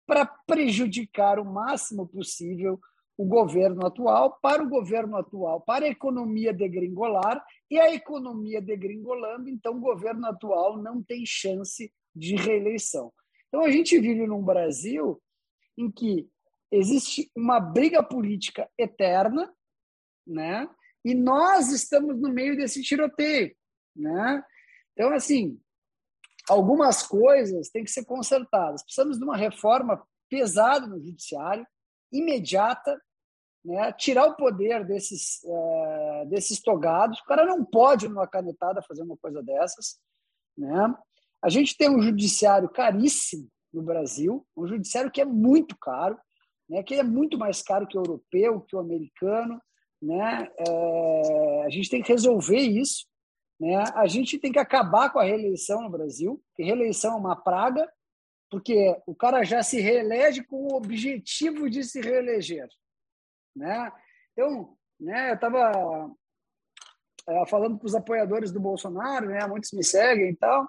para prejudicar o máximo possível o governo atual, para o governo atual, para a economia degringolar, e a economia degringolando, então o governo atual não tem chance de reeleição. Então a gente vive num Brasil em que existe uma briga política eterna, né? E nós estamos no meio desse tiroteio, né? Então assim, algumas coisas têm que ser consertadas. Precisamos de uma reforma pesada no judiciário, imediata, né? tirar o poder desses, uh, desses togados. O cara não pode, numa canetada, fazer uma coisa dessas. Né? A gente tem um judiciário caríssimo no Brasil, um judiciário que é muito caro, né? que é muito mais caro que o europeu, que o americano. Né? É, a gente tem que resolver isso. Né? A gente tem que acabar com a reeleição no Brasil, que reeleição é uma praga, porque o cara já se reelege com o objetivo de se reeleger. Né? Então, né, eu estava é, falando com os apoiadores do Bolsonaro, né, muitos me seguem e tal.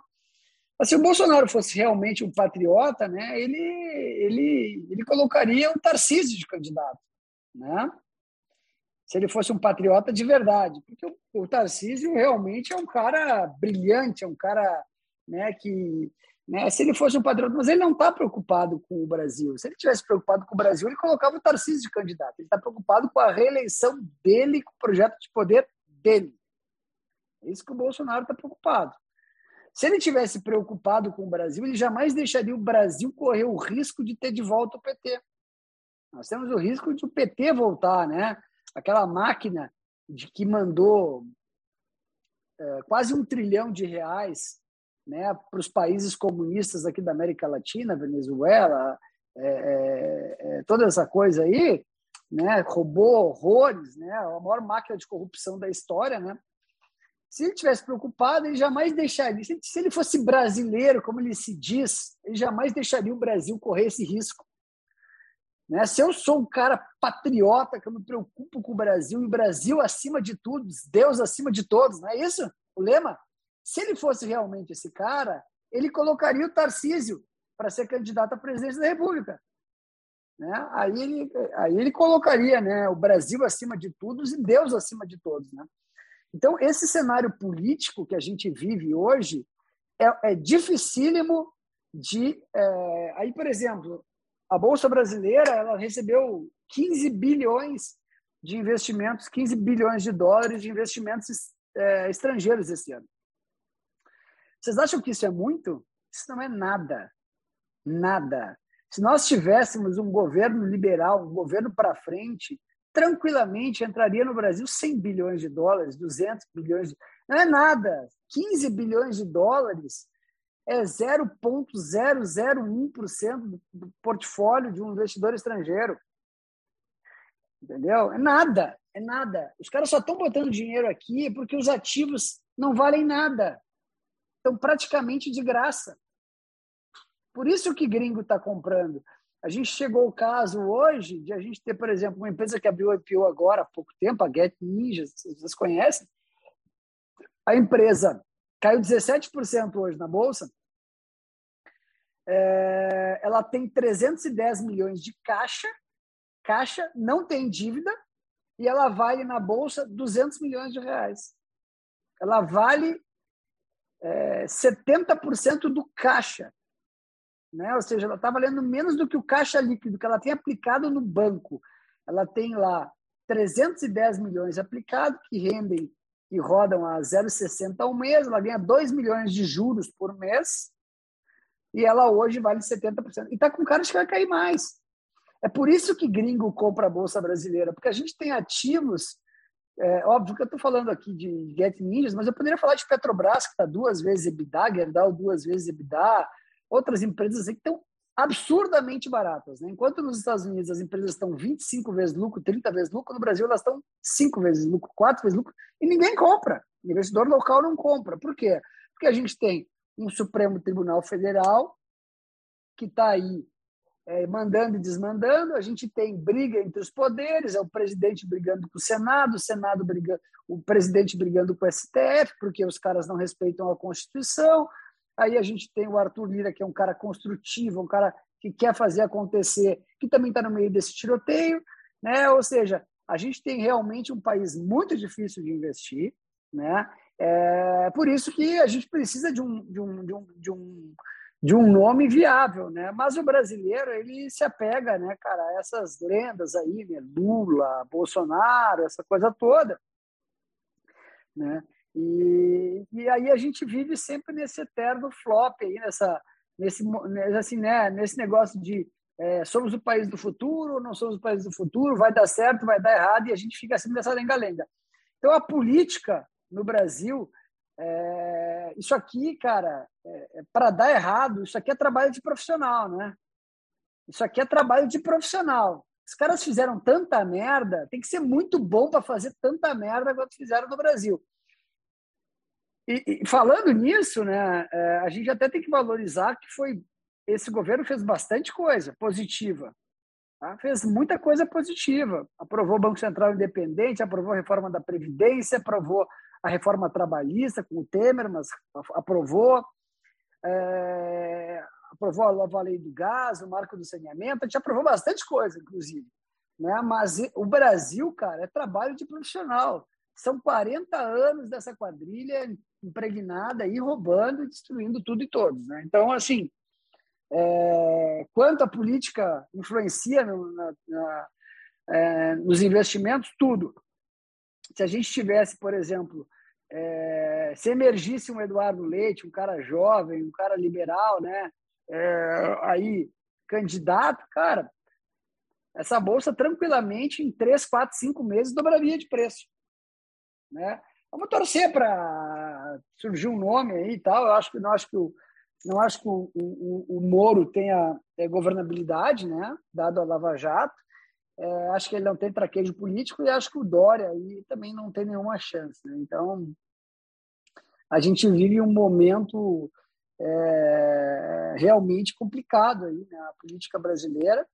Mas se o Bolsonaro fosse realmente um patriota, né, ele, ele, ele colocaria o Tarcísio de candidato. Né? Se ele fosse um patriota de verdade. Porque o, o Tarcísio realmente é um cara brilhante, é um cara né, que né? Se ele fosse um patriota, mas ele não está preocupado com o Brasil. Se ele tivesse preocupado com o Brasil, ele colocava o Tarcísio de candidato. Ele está preocupado com a reeleição dele, com o projeto de poder dele. É isso que o Bolsonaro está preocupado. Se ele tivesse preocupado com o Brasil, ele jamais deixaria o Brasil correr o risco de ter de volta o PT. Nós temos o risco de o PT voltar, né? Aquela máquina de que mandou é, quase um trilhão de reais né, para os países comunistas aqui da América Latina, Venezuela, é, é, é, toda essa coisa aí, né, roubou horrores, né, a maior máquina de corrupção da história, né? Se ele tivesse preocupado, ele jamais deixaria. Se ele fosse brasileiro, como ele se diz, ele jamais deixaria o Brasil correr esse risco. Né? Se eu sou um cara patriota, que eu me preocupo com o Brasil, e o Brasil acima de tudo, Deus acima de todos, não é isso o lema? Se ele fosse realmente esse cara, ele colocaria o Tarcísio para ser candidato à presidência da República. Né? Aí, ele, aí ele colocaria né, o Brasil acima de todos e Deus acima de todos. Né? Então, esse cenário político que a gente vive hoje é, é dificílimo de. É, aí, por exemplo, a Bolsa Brasileira ela recebeu 15 bilhões de investimentos, 15 bilhões de dólares de investimentos é, estrangeiros esse ano. Vocês acham que isso é muito? Isso não é nada. Nada. Se nós tivéssemos um governo liberal, um governo para frente, tranquilamente entraria no Brasil 100 bilhões de dólares, 200 bilhões de... Não é nada. 15 bilhões de dólares é 0,001% do portfólio de um investidor estrangeiro. Entendeu? É nada, é nada. Os caras só estão botando dinheiro aqui porque os ativos não valem nada estão praticamente de graça. Por isso que gringo está comprando. A gente chegou ao caso hoje de a gente ter, por exemplo, uma empresa que abriu IPO agora há pouco tempo, a Get Ninja, vocês conhecem. A empresa caiu 17% hoje na bolsa. É, ela tem 310 milhões de caixa, caixa não tem dívida e ela vale na bolsa 200 milhões de reais. Ela vale é, 70% do caixa. Né? Ou seja, ela está valendo menos do que o caixa líquido que ela tem aplicado no banco. Ela tem lá 310 milhões aplicados, que rendem e rodam a 0,60 ao mês, ela ganha 2 milhões de juros por mês, e ela hoje vale 70%. E está com cara de que vai cair mais. É por isso que gringo compra a Bolsa Brasileira, porque a gente tem ativos é, óbvio que eu estou falando aqui de Get Ninjas, mas eu poderia falar de Petrobras, que está duas vezes EBITDA, Gerdau duas vezes EBITDA, outras empresas que estão absurdamente baratas. Né? Enquanto nos Estados Unidos as empresas estão 25 vezes lucro, 30 vezes lucro, no Brasil elas estão 5 vezes lucro, 4 vezes lucro, e ninguém compra. O investidor local não compra. Por quê? Porque a gente tem um Supremo Tribunal Federal que está aí é, mandando e desmandando, a gente tem briga entre os poderes, é o presidente brigando com o Senado, o Senado brigando, o presidente brigando com o STF, porque os caras não respeitam a Constituição. Aí a gente tem o Arthur Lira, que é um cara construtivo, um cara que quer fazer acontecer, que também está no meio desse tiroteio, né? Ou seja, a gente tem realmente um país muito difícil de investir, né? É por isso que a gente precisa de um, de um, de um, de um de um nome viável, né? Mas o brasileiro ele se apega, né, cara, a essas lendas aí, né? Lula, Bolsonaro, essa coisa toda, né? E, e aí a gente vive sempre nesse eterno flop aí, nessa, nesse, assim, né? Nesse negócio de é, somos o país do futuro, não somos o país do futuro, vai dar certo, vai dar errado, e a gente fica sempre nessa lenga-lenga. Então a política no Brasil é, isso aqui, cara, é, é para dar errado, isso aqui é trabalho de profissional, né? Isso aqui é trabalho de profissional. Os caras fizeram tanta merda, tem que ser muito bom para fazer tanta merda quanto fizeram no Brasil. E, e falando nisso, né, é, a gente até tem que valorizar que foi esse governo fez bastante coisa positiva. Tá? Fez muita coisa positiva. Aprovou o Banco Central Independente, aprovou a reforma da Previdência, aprovou a reforma trabalhista com o Temer, mas aprovou, é, aprovou a nova lei do gás, o marco do saneamento, a gente aprovou bastante coisa, inclusive. Né? Mas o Brasil, cara, é trabalho de profissional. São 40 anos dessa quadrilha impregnada e roubando e destruindo tudo e todos. Né? Então, assim, é, quanto a política influencia no, na, na, é, nos investimentos, tudo se a gente tivesse, por exemplo, é, se emergisse um Eduardo Leite, um cara jovem, um cara liberal, né, é, aí candidato, cara, essa bolsa tranquilamente em três, quatro, cinco meses dobraria de preço, né? Vamos torcer para surgir um nome aí e tal. Eu acho que não acho que o não acho que o, o, o Moro tenha é, governabilidade, né? Dado a Lava Jato. É, acho que ele não tem traquejo político e acho que o Dória aí também não tem nenhuma chance. Né? Então, a gente vive um momento é, realmente complicado aí na né? política brasileira.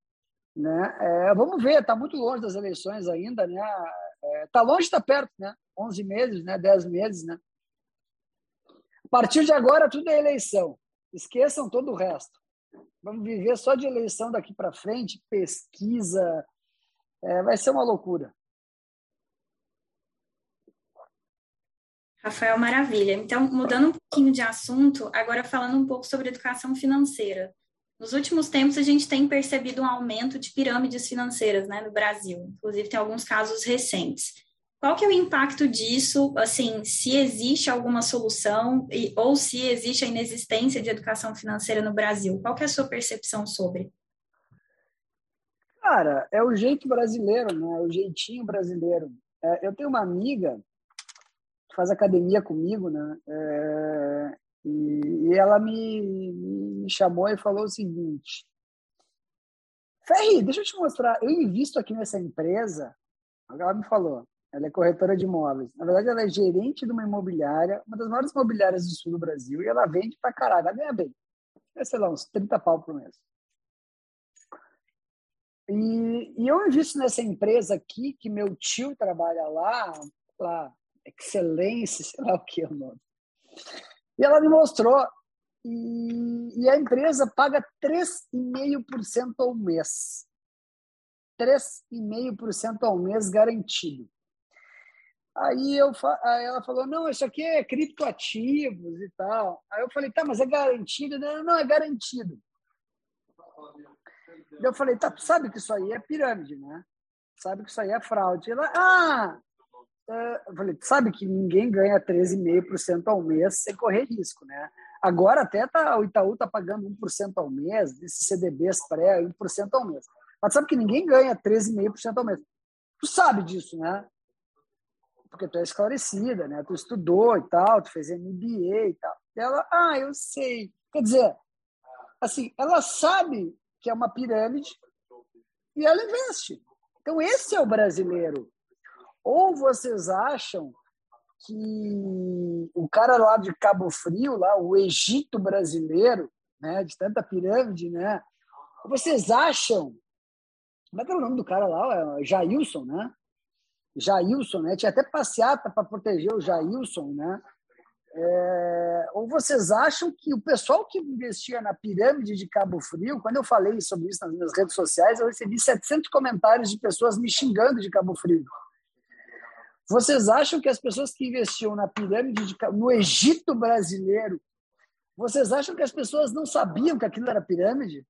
Né? É, vamos ver, está muito longe das eleições ainda. Né? Está é, longe, está perto, né? 11 meses, né? 10 meses. Né? A partir de agora, tudo é eleição. Esqueçam todo o resto. Vamos viver só de eleição daqui para frente, pesquisa, é, vai ser uma loucura. Rafael, maravilha. Então, mudando um pouquinho de assunto, agora falando um pouco sobre educação financeira. Nos últimos tempos, a gente tem percebido um aumento de pirâmides financeiras né, no Brasil. Inclusive, tem alguns casos recentes. Qual que é o impacto disso, assim, se existe alguma solução e, ou se existe a inexistência de educação financeira no Brasil? Qual que é a sua percepção sobre? Cara, é o jeito brasileiro, né? É o jeitinho brasileiro. É, eu tenho uma amiga que faz academia comigo, né? É, e, e, ela me, me chamou e falou o seguinte: Ferri, deixa eu te mostrar. Eu invisto aqui nessa empresa. Ela me falou. Ela é corretora de imóveis. Na verdade, ela é gerente de uma imobiliária, uma das maiores imobiliárias do sul do Brasil, e ela vende pra caralho. Ela ganha bem. É, sei lá, uns 30 pau por mês. E, e eu invisto nessa empresa aqui, que meu tio trabalha lá, lá Excelência, sei lá o que é o nome. E ela me mostrou, e, e a empresa paga 3,5% ao mês. 3,5% ao mês garantido. Aí, eu, aí ela falou, não, isso aqui é criptoativos e tal. Aí eu falei, tá, mas é garantido? Não, não, é garantido. Eu falei, tá, tu sabe que isso aí é pirâmide, né? Sabe que isso aí é fraude. Ela, ah! É, eu falei, tu sabe que ninguém ganha 13,5% ao mês sem correr risco, né? Agora até tá, o Itaú tá pagando 1% ao mês, esses CDBs pré, 1% ao mês. Mas sabe que ninguém ganha 13,5% ao mês. Tu sabe disso, né? Porque tu é esclarecida, né? Tu estudou e tal, tu fez MBA e tal. E ela, ah, eu sei. Quer dizer, assim, ela sabe que é uma pirâmide, e ela investe. Então, esse é o brasileiro. Ou vocês acham que o cara lá de Cabo Frio, lá, o Egito brasileiro, né, de tanta pirâmide, né, Vocês acham. Como é que é o nome do cara lá? É Jailson, né? Jailson, né? Tinha até passeata para proteger o Jailson, né? É, ou vocês acham que o pessoal que investia na pirâmide de Cabo Frio, quando eu falei sobre isso nas minhas redes sociais, eu recebi 700 comentários de pessoas me xingando de Cabo Frio. Vocês acham que as pessoas que investiam na pirâmide de, no Egito brasileiro, vocês acham que as pessoas não sabiam que aquilo era pirâmide?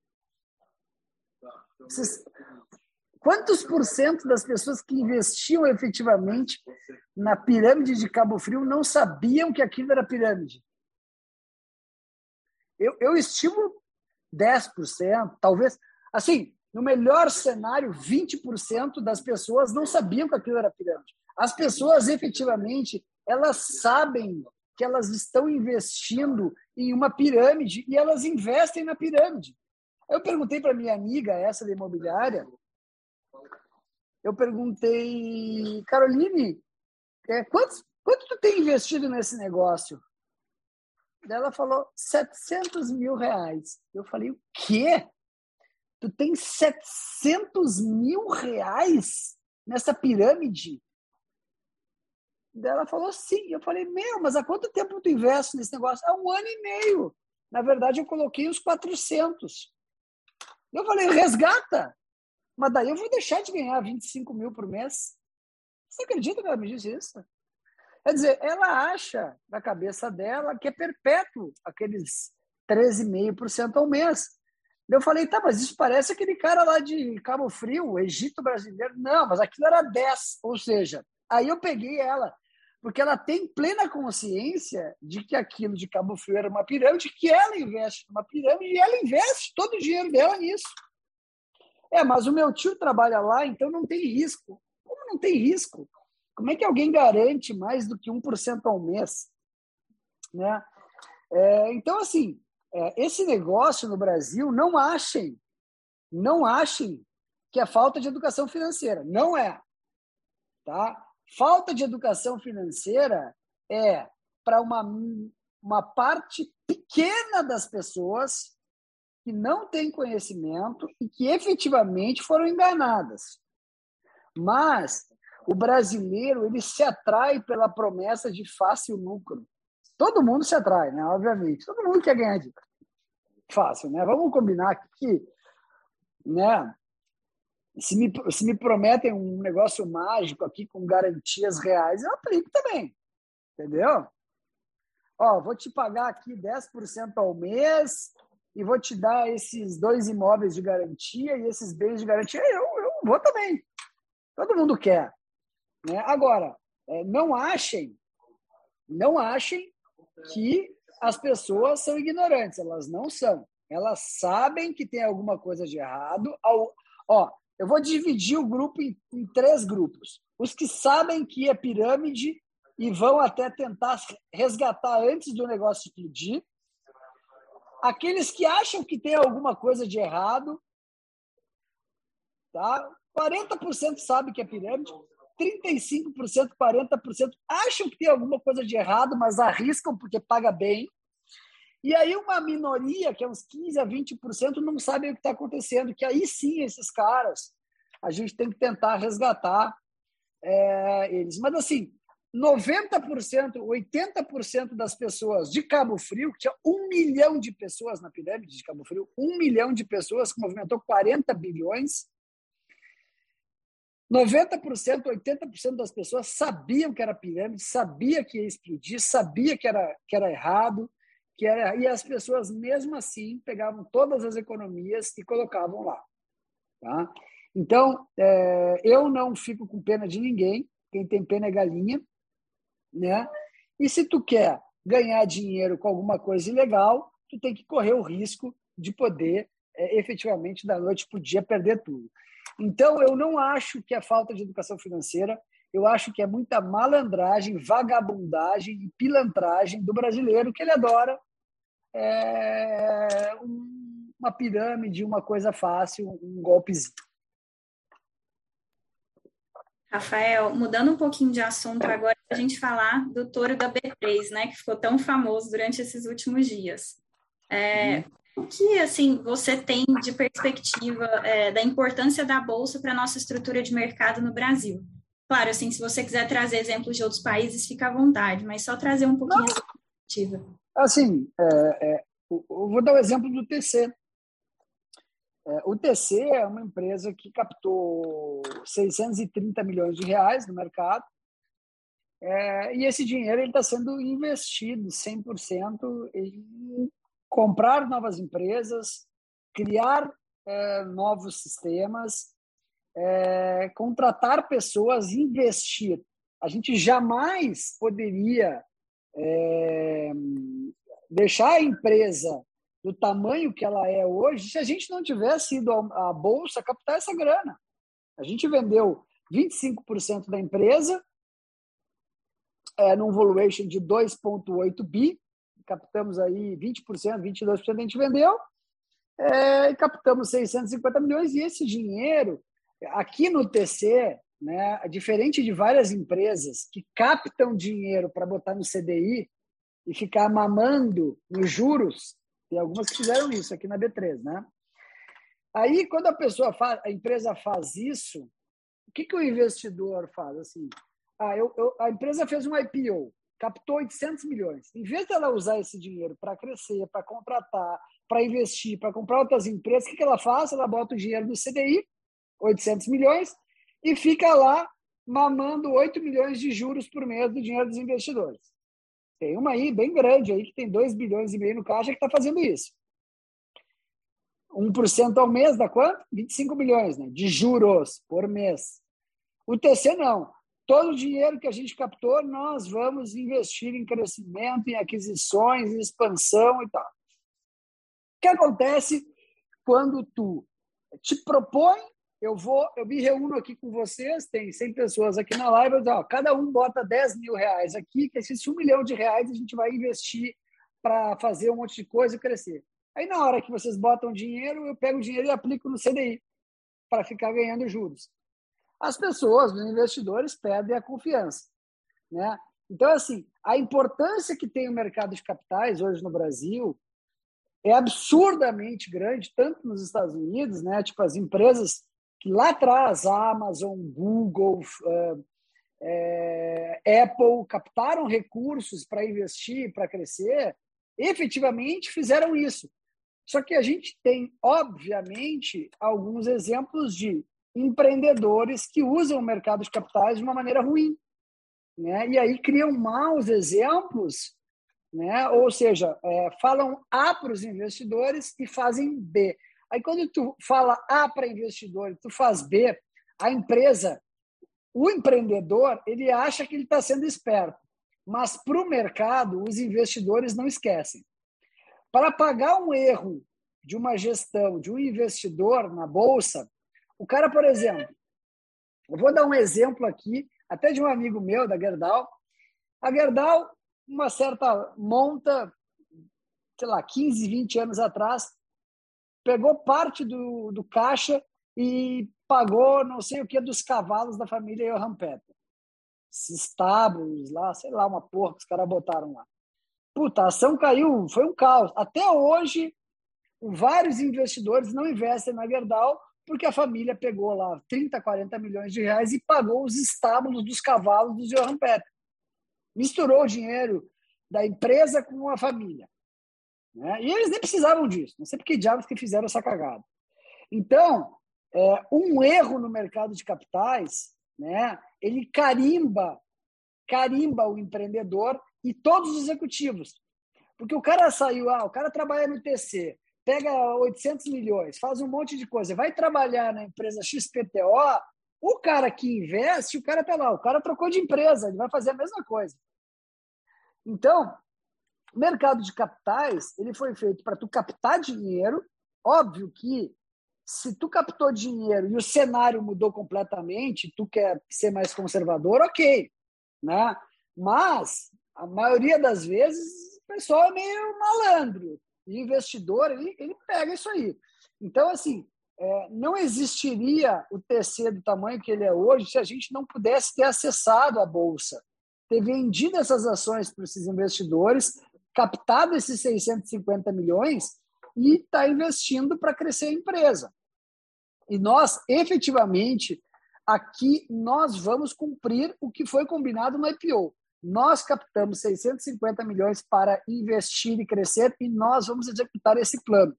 Vocês, quantos por cento das pessoas que investiam efetivamente na pirâmide de Cabo Frio não sabiam que aquilo era pirâmide? Eu, eu estimo 10%, talvez. Assim, no melhor cenário, 20% das pessoas não sabiam que aquilo era pirâmide. As pessoas, efetivamente, elas sabem que elas estão investindo em uma pirâmide e elas investem na pirâmide. Eu perguntei para minha amiga, essa da imobiliária, eu perguntei, Caroline, é, quantos, quanto tu tem investido nesse negócio? Ela falou 700 mil reais. Eu falei, o quê? Tu tem 700 mil reais nessa pirâmide? Ela falou sim. Eu falei, meu, mas há quanto tempo tu investe nesse negócio? Há um ano e meio. Na verdade, eu coloquei uns 400. Eu falei, resgata. Mas daí eu vou deixar de ganhar 25 mil por mês. Você acredita que ela me disse isso? Quer dizer, ela acha na cabeça dela que é perpétuo aqueles 13,5% ao mês. Eu falei, tá, mas isso parece aquele cara lá de Cabo Frio, Egito brasileiro. Não, mas aquilo era 10. Ou seja, aí eu peguei ela porque ela tem plena consciência de que aquilo de Cabo Frio era uma pirâmide, que ela investe numa pirâmide e ela investe todo o dinheiro dela nisso. É, mas o meu tio trabalha lá, então não tem risco. Como não tem risco? Como é que alguém garante mais do que 1% ao mês? Né? É, então, assim, é, esse negócio no Brasil, não achem, não achem que é falta de educação financeira. Não é. Tá? Falta de educação financeira é para uma, uma parte pequena das pessoas que não têm conhecimento e que efetivamente foram enganadas. Mas o brasileiro ele se atrai pela promessa de fácil lucro. Todo mundo se atrai, né? Obviamente. Todo mundo quer ganhar dinheiro. Fácil, né? Vamos combinar aqui que, né? Se me, se me prometem um negócio mágico aqui com garantias reais, eu aplico também. Entendeu? Ó, vou te pagar aqui 10% ao mês e vou te dar esses dois imóveis de garantia e esses bens de garantia. Eu, eu vou também. Todo mundo quer. Né? Agora, é, não achem, não achem que as pessoas são ignorantes. Elas não são. Elas sabem que tem alguma coisa de errado. Ao, ó, eu vou dividir o grupo em, em três grupos. Os que sabem que é pirâmide e vão até tentar resgatar antes do negócio explodir. Aqueles que acham que tem alguma coisa de errado. Tá? 40% sabe que é pirâmide. 35%, 40% acham que tem alguma coisa de errado, mas arriscam porque paga bem. E aí uma minoria, que é uns 15 a 20%, não sabe o que está acontecendo, que aí sim esses caras, a gente tem que tentar resgatar é, eles. Mas assim, 90%, 80% das pessoas de Cabo Frio, que tinha um milhão de pessoas na pirâmide de Cabo Frio, um milhão de pessoas que movimentou 40 bilhões, 90%, 80% das pessoas sabiam que era pirâmide, sabia que ia explodir, sabia que era, que era errado, que era, e as pessoas, mesmo assim, pegavam todas as economias e colocavam lá. Tá? Então, é, eu não fico com pena de ninguém, quem tem pena é galinha, né? E se tu quer ganhar dinheiro com alguma coisa ilegal, tu tem que correr o risco de poder, é, efetivamente, da noite para o dia, perder tudo. Então, eu não acho que é falta de educação financeira, eu acho que é muita malandragem, vagabundagem e pilantragem do brasileiro que ele adora é, uma pirâmide, uma coisa fácil, um golpezinho. Rafael, mudando um pouquinho de assunto agora, a gente falar do touro da B3, né, que ficou tão famoso durante esses últimos dias. É, O que, assim, você tem de perspectiva é, da importância da Bolsa para a nossa estrutura de mercado no Brasil? Claro, assim, se você quiser trazer exemplos de outros países, fica à vontade, mas só trazer um pouquinho essa perspectiva. Assim, é, é, eu vou dar o exemplo do TC. É, o TC é uma empresa que captou 630 milhões de reais no mercado, é, e esse dinheiro está sendo investido 100% em comprar novas empresas, criar é, novos sistemas, é, contratar pessoas, investir. A gente jamais poderia é, deixar a empresa do tamanho que ela é hoje se a gente não tivesse ido à bolsa captar essa grana. A gente vendeu 25% da empresa é, num valuation de 2,8 bi, captamos aí 20%, 22% a gente vendeu, é, e captamos 650 milhões, e esse dinheiro, aqui no TC, né, diferente de várias empresas que captam dinheiro para botar no CDI e ficar mamando nos juros, tem algumas que fizeram isso aqui na B3, né? Aí, quando a pessoa faz, a empresa faz isso, o que, que o investidor faz? Assim, ah, eu, eu, a empresa fez um IPO, captou 800 milhões. Em vez dela usar esse dinheiro para crescer, para contratar, para investir, para comprar outras empresas, o que, que ela faz? Ela bota o dinheiro no CDI, 800 milhões, e fica lá mamando 8 milhões de juros por mês do dinheiro dos investidores. Tem uma aí bem grande aí que tem 2 bilhões e meio no caixa que está fazendo isso. 1% ao mês dá quanto? 25 milhões né? de juros por mês. O TC não todo o dinheiro que a gente captou, nós vamos investir em crescimento, em aquisições, em expansão e tal. O que acontece quando tu te propõe, eu vou, eu me reúno aqui com vocês, tem 100 pessoas aqui na live, ó, cada um bota 10 mil reais aqui, que esses 1 milhão de reais a gente vai investir para fazer um monte de coisa e crescer. Aí, na hora que vocês botam dinheiro, eu pego o dinheiro e aplico no CDI para ficar ganhando juros as pessoas, os investidores perdem a confiança. Né? Então, assim, a importância que tem o mercado de capitais hoje no Brasil é absurdamente grande, tanto nos Estados Unidos, né? tipo as empresas lá atrás, Amazon, Google, é, Apple, captaram recursos para investir, para crescer, efetivamente fizeram isso. Só que a gente tem, obviamente, alguns exemplos de empreendedores que usam o mercado de capitais de uma maneira ruim. Né? E aí criam maus exemplos, né? ou seja, é, falam A para os investidores e fazem B. Aí quando tu fala A para investidor e tu faz B, a empresa, o empreendedor, ele acha que ele está sendo esperto. Mas para o mercado, os investidores não esquecem. Para pagar um erro de uma gestão, de um investidor na bolsa, o cara, por exemplo, eu vou dar um exemplo aqui, até de um amigo meu, da Gerdau. A Gerdau, uma certa monta, sei lá, 15, 20 anos atrás, pegou parte do, do caixa e pagou não sei o que dos cavalos da família. Esses estábulos lá, sei lá, uma porra que os caras botaram lá. Puta, a ação caiu, foi um caos. Até hoje, vários investidores não investem na Gerdau porque a família pegou lá 30, 40 milhões de reais e pagou os estábulos dos cavalos do Johan Peter. Misturou o dinheiro da empresa com a família. Né? E eles nem precisavam disso. Não sei por que diabos que fizeram essa cagada. Então, é, um erro no mercado de capitais, né, ele carimba, carimba o empreendedor e todos os executivos. Porque o cara saiu, ah, o cara trabalha no TC, pega 800 milhões, faz um monte de coisa, vai trabalhar na empresa XPTO, o cara que investe, o cara está lá, o cara trocou de empresa, ele vai fazer a mesma coisa. Então, o mercado de capitais, ele foi feito para tu captar dinheiro, óbvio que se tu captou dinheiro e o cenário mudou completamente, tu quer ser mais conservador, ok, né? Mas a maioria das vezes o pessoal é meio malandro, e investidor, ele, ele pega isso aí. Então, assim, é, não existiria o TC do tamanho que ele é hoje se a gente não pudesse ter acessado a Bolsa, ter vendido essas ações para esses investidores, captado esses 650 milhões e está investindo para crescer a empresa. E nós, efetivamente, aqui nós vamos cumprir o que foi combinado no IPO. Nós captamos 650 milhões para investir e crescer e nós vamos executar esse plano.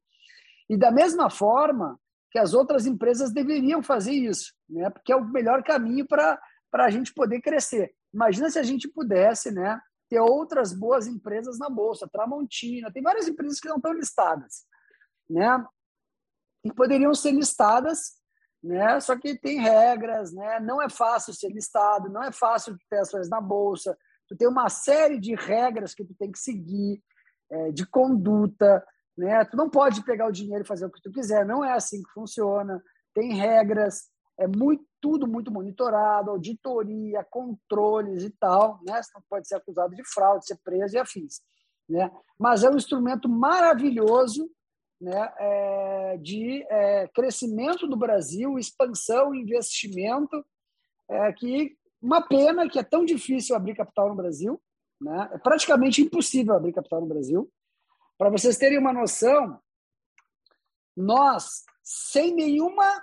E da mesma forma que as outras empresas deveriam fazer isso, né? porque é o melhor caminho para a gente poder crescer. Imagina se a gente pudesse né, ter outras boas empresas na Bolsa, Tramontina, tem várias empresas que não estão listadas, né? E poderiam ser listadas, né? Só que tem regras, né? Não é fácil ser listado, não é fácil ter ações na Bolsa, tu tem uma série de regras que tu tem que seguir, é, de conduta, né? Tu não pode pegar o dinheiro e fazer o que tu quiser, não é assim que funciona. Tem regras, é muito tudo muito monitorado, auditoria, controles e tal, né? Você não pode ser acusado de fraude, ser preso e afins, né? Mas é um instrumento maravilhoso, né? É, de é, crescimento do Brasil, expansão, investimento, é, que uma pena que é tão difícil abrir capital no Brasil, né? É praticamente impossível abrir capital no Brasil. Para vocês terem uma noção, nós, sem nenhuma,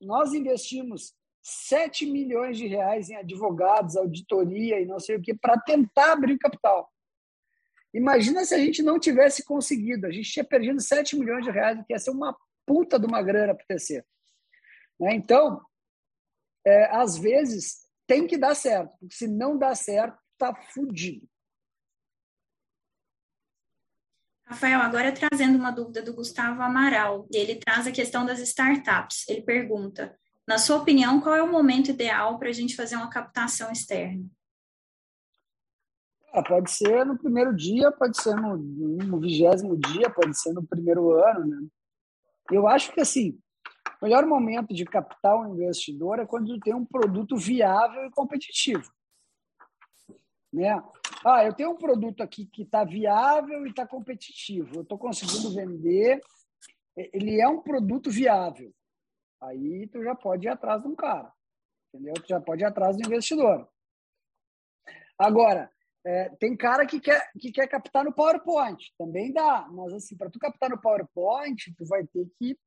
nós investimos 7 milhões de reais em advogados, auditoria e não sei o que, para tentar abrir capital. Imagina se a gente não tivesse conseguido, a gente tinha perdido 7 milhões de reais, que ia ser uma puta de uma grana para o TC. Né? Então, é, às vezes, tem que dar certo, porque se não dá certo, tá fudido. Rafael, agora trazendo uma dúvida do Gustavo Amaral, ele traz a questão das startups. Ele pergunta: na sua opinião, qual é o momento ideal para a gente fazer uma captação externa? Ah, pode ser no primeiro dia, pode ser no, no vigésimo dia, pode ser no primeiro ano. Né? Eu acho que assim, o melhor momento de captar um investidor é quando tem um produto viável e competitivo. Né? Ah, eu tenho um produto aqui que está viável e está competitivo. Eu estou conseguindo vender. Ele é um produto viável. Aí tu já pode ir atrás de um cara, entendeu? Tu já pode ir atrás do investidor. Agora, é, tem cara que quer, que quer captar no PowerPoint, também dá, mas assim, para tu captar no PowerPoint, tu vai ter que estar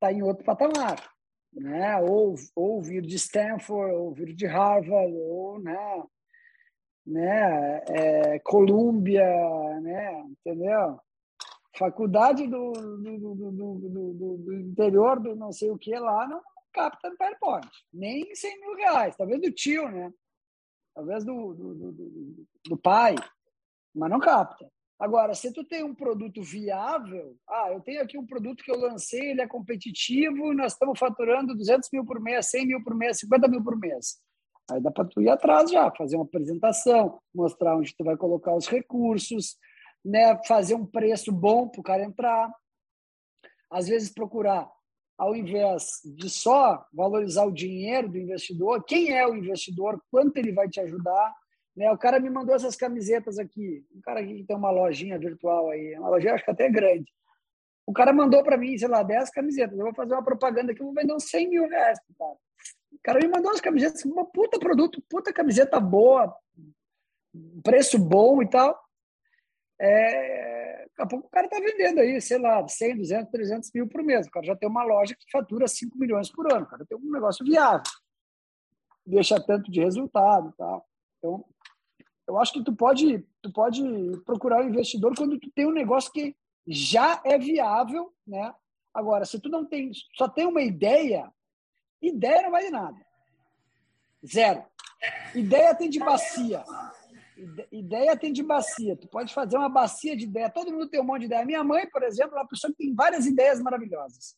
tá em outro patamar, né? Ou, ou vir de Stanford, ou vir de Harvard, ou, né? Né? É, Columbia, né? Entendeu? faculdade do, do, do, do, interior do não sei o que lá não capta no PowerPoint. Nem 100 mil reais. Talvez do tio, né? Talvez do, do, do, pai. Mas não capta. Agora, se tu tem um produto viável, ah, eu tenho aqui um produto que eu lancei, ele é competitivo, nós estamos faturando 200 mil por mês, 100 mil por mês, 50 mil por mês. Aí dá para tu ir atrás já, fazer uma apresentação, mostrar onde tu vai colocar os recursos, né, fazer um preço bom para o cara entrar. Às vezes procurar, ao invés de só valorizar o dinheiro do investidor, quem é o investidor, quanto ele vai te ajudar. Né? O cara me mandou essas camisetas aqui. Um cara aqui que tem uma lojinha virtual aí, uma lojinha acho que até grande. O cara mandou para mim, sei lá, 10 camisetas. Eu vou fazer uma propaganda aqui, eu vou vender uns 100 mil reais cara. O cara me mandou as camisetas, uma puta produto, puta camiseta boa, preço bom e tal é, daqui a pouco o cara está vendendo aí, sei lá, 100, 200, 300 mil por mês. O cara já tem uma loja que fatura 5 milhões por ano. O cara tem um negócio viável. Deixa tanto de resultado tal. Então, eu acho que tu pode, tu pode procurar um investidor quando tu tem um negócio que já é viável, né? Agora, se tu não tem, só tem uma ideia, ideia não vale nada. Zero. Ideia tem de bacia. Ideia tem de bacia. Tu pode fazer uma bacia de ideia. Todo mundo tem um monte de ideia. Minha mãe, por exemplo, é uma pessoa que tem várias ideias maravilhosas.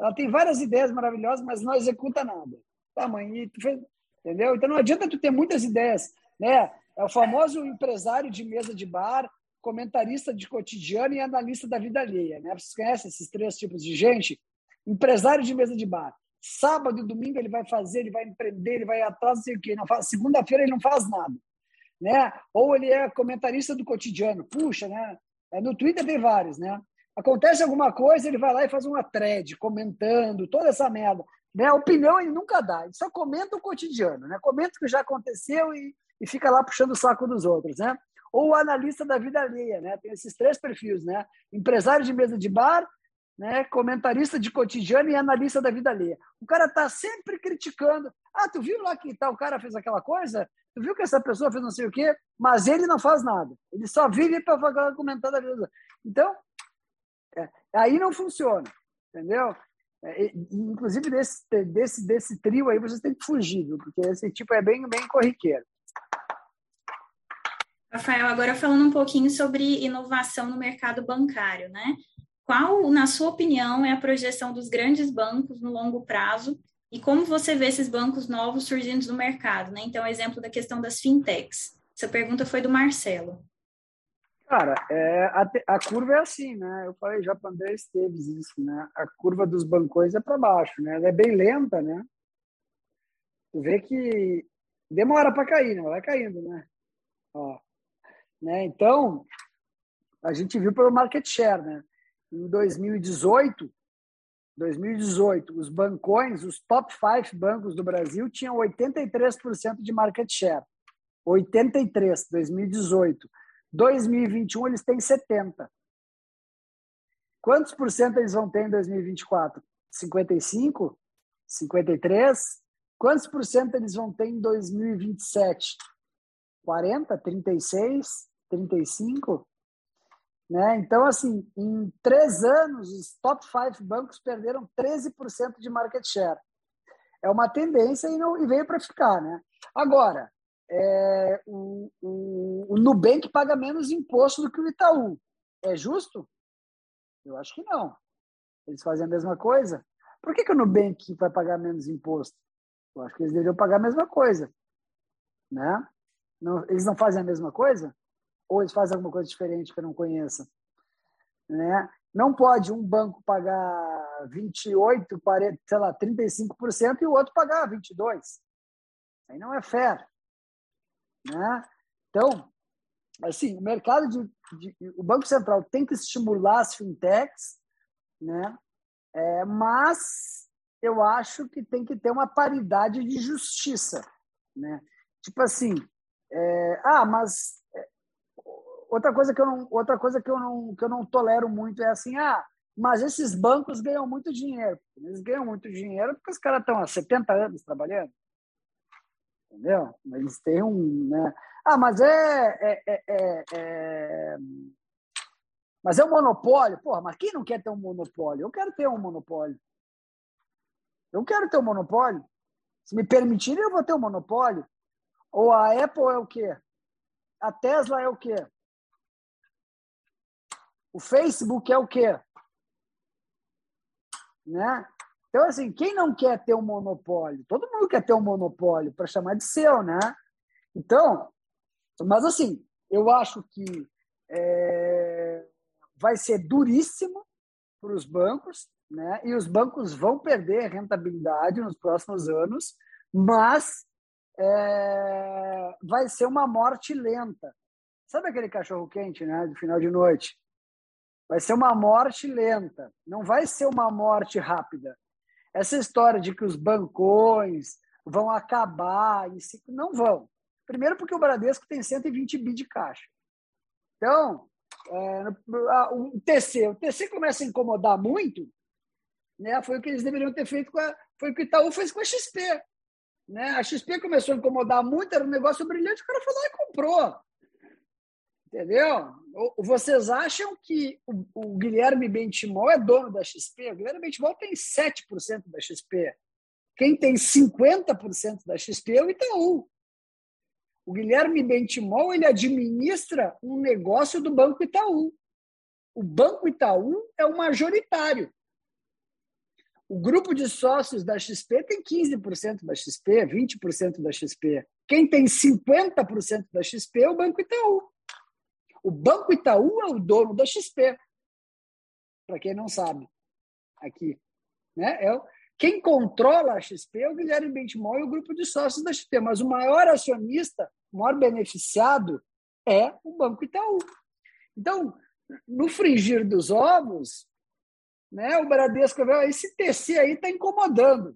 Ela tem várias ideias maravilhosas, mas não executa nada. Tá, mãe? Fez... Entendeu? Então não adianta tu ter muitas ideias. Né? É o famoso empresário de mesa de bar, comentarista de cotidiano e analista da vida alheia. Né? Vocês conhecem esses três tipos de gente? Empresário de mesa de bar. Sábado e domingo ele vai fazer, ele vai empreender, ele vai atrás, não sei o quê. Segunda-feira ele não faz nada né? Ou ele é comentarista do cotidiano. Puxa, né? É, no Twitter tem vários, né? Acontece alguma coisa, ele vai lá e faz uma thread comentando toda essa merda. Né? Opinião ele nunca dá, ele só comenta o cotidiano, né? Comenta o que já aconteceu e, e fica lá puxando o saco dos outros, né? ou o analista da vida alheia, né? Tem esses três perfis, né? Empresário de mesa de bar, né? Comentarista de cotidiano e analista da vida alheia. O cara tá sempre criticando. Ah, tu viu lá que tal cara fez aquela coisa? Tu viu que essa pessoa fez não sei o quê? Mas ele não faz nada. Ele só vive para comentar da vida. Então, é, aí não funciona, entendeu? É, inclusive desse, desse, desse trio aí vocês têm que fugir, viu? porque esse tipo é bem, bem corriqueiro. Rafael, agora falando um pouquinho sobre inovação no mercado bancário, né? Qual, na sua opinião, é a projeção dos grandes bancos no longo prazo e como você vê esses bancos novos surgindo no mercado, né? Então, exemplo da questão das fintechs. Essa pergunta foi do Marcelo. Cara, é, a, a, curva é assim, né? Eu falei já para André Esteves isso, né? A curva dos bancões é para baixo, né? Ela é bem lenta, né? Tu vê que demora para cair, né? Vai caindo, né? Ó, né? Então, a gente viu pelo market share, né? Em 2018, 2018, os bancões, os top 5 bancos do Brasil tinham 83% de market share. 83, 2018. 2021 eles têm 70. Quantos por cento eles vão ter em 2024? 55? 53? Quantos por cento eles vão ter em 2027? 40, 36, 35? Né? Então, assim, em três anos, os top five bancos perderam 13% de market share. É uma tendência e, não, e veio para ficar. Né? Agora, é, o, o, o Nubank paga menos imposto do que o Itaú. É justo? Eu acho que não. Eles fazem a mesma coisa. Por que, que o Nubank vai pagar menos imposto? Eu acho que eles deveriam pagar a mesma coisa. Né? Não, eles não fazem a mesma coisa? Ou eles fazem alguma coisa diferente que eu não conheça? Né? Não pode um banco pagar 28, 40, sei lá, 35% e o outro pagar 22%. Aí não é fair. Né? Então, assim, o mercado de, de, o Banco Central tem que estimular as fintechs, né? É, mas eu acho que tem que ter uma paridade de justiça, né? Tipo assim, é, ah, mas outra coisa que eu não, outra coisa que eu não, que eu não tolero muito é assim, ah, mas esses bancos ganham muito dinheiro. Eles ganham muito dinheiro porque os caras estão há 70 anos trabalhando entendeu? Eles têm um, né? Ah, mas é, é, é, é, é... mas é um monopólio. Porra, mas quem não quer ter um monopólio? Eu quero ter um monopólio. Eu quero ter um monopólio. Se me permitirem, eu vou ter um monopólio. Ou a Apple é o quê? A Tesla é o quê? O Facebook é o quê? Né? Então, assim, quem não quer ter um monopólio? Todo mundo quer ter um monopólio para chamar de seu, né? Então, mas assim, eu acho que é, vai ser duríssimo para os bancos, né? E os bancos vão perder rentabilidade nos próximos anos, mas é, vai ser uma morte lenta. Sabe aquele cachorro quente, né? Do final de noite. Vai ser uma morte lenta. Não vai ser uma morte rápida. Essa história de que os bancões vão acabar não vão. Primeiro porque o Bradesco tem 120 bi de caixa. Então, é, o TC, o TC começa a incomodar muito, né? Foi o que eles deveriam ter feito com a, foi o que o Itaú fez com a XP, né? A XP começou a incomodar muito, era um negócio brilhante, o cara lá e comprou. Entendeu? Vocês acham que o, Guilherme Bentimol é dono da XP? O Guilherme Bentimol tem 7% da XP. Quem tem 50% da XP é o Itaú. O Guilherme Bentimol ele administra um negócio do Banco Itaú. O Banco Itaú é o majoritário. O grupo de sócios da XP tem 15% da XP, 20% da XP. Quem tem 50% da XP é o Banco Itaú. O Banco Itaú é o dono da XP, para quem não sabe, aqui. Né? É, quem controla a XP é o Guilherme Bentimol e o grupo de sócios da XP, mas o maior acionista, o maior beneficiado é o Banco Itaú. Então, no frigir dos ovos, né, o Bradesco, esse TC aí está incomodando.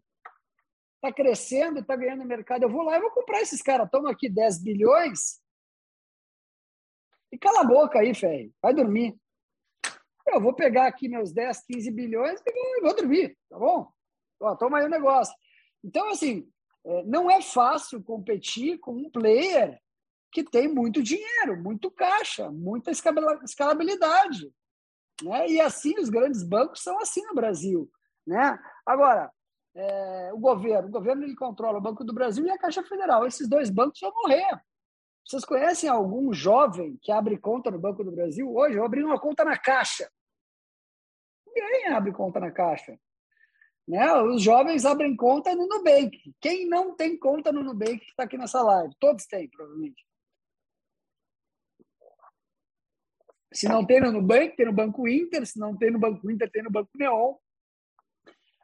Está crescendo, está ganhando mercado. Eu vou lá e vou comprar esses caras. Estão aqui 10 bilhões, E cala a boca aí, Ferri. Vai dormir. Eu vou pegar aqui meus 10, 15 bilhões e vou dormir, tá bom? Ó, toma aí o negócio. Então, assim, é, não é fácil competir com um player que tem muito dinheiro, muito caixa, muita escalabilidade. Né? E assim os grandes bancos são assim no Brasil. Né? Agora, é, o governo, o governo ele controla o Banco do Brasil e a Caixa Federal. Esses dois bancos vão morrer. Vocês conhecem algum jovem que abre conta no Banco do Brasil? Hoje eu abri uma conta na Caixa. Ninguém abre conta na Caixa. Né? Os jovens abrem conta no Nubank. Quem não tem conta no Nubank que está aqui nessa live? Todos têm, provavelmente. Se não tem no Nubank, tem no Banco Inter. Se não tem no Banco Inter, tem no Banco Neon.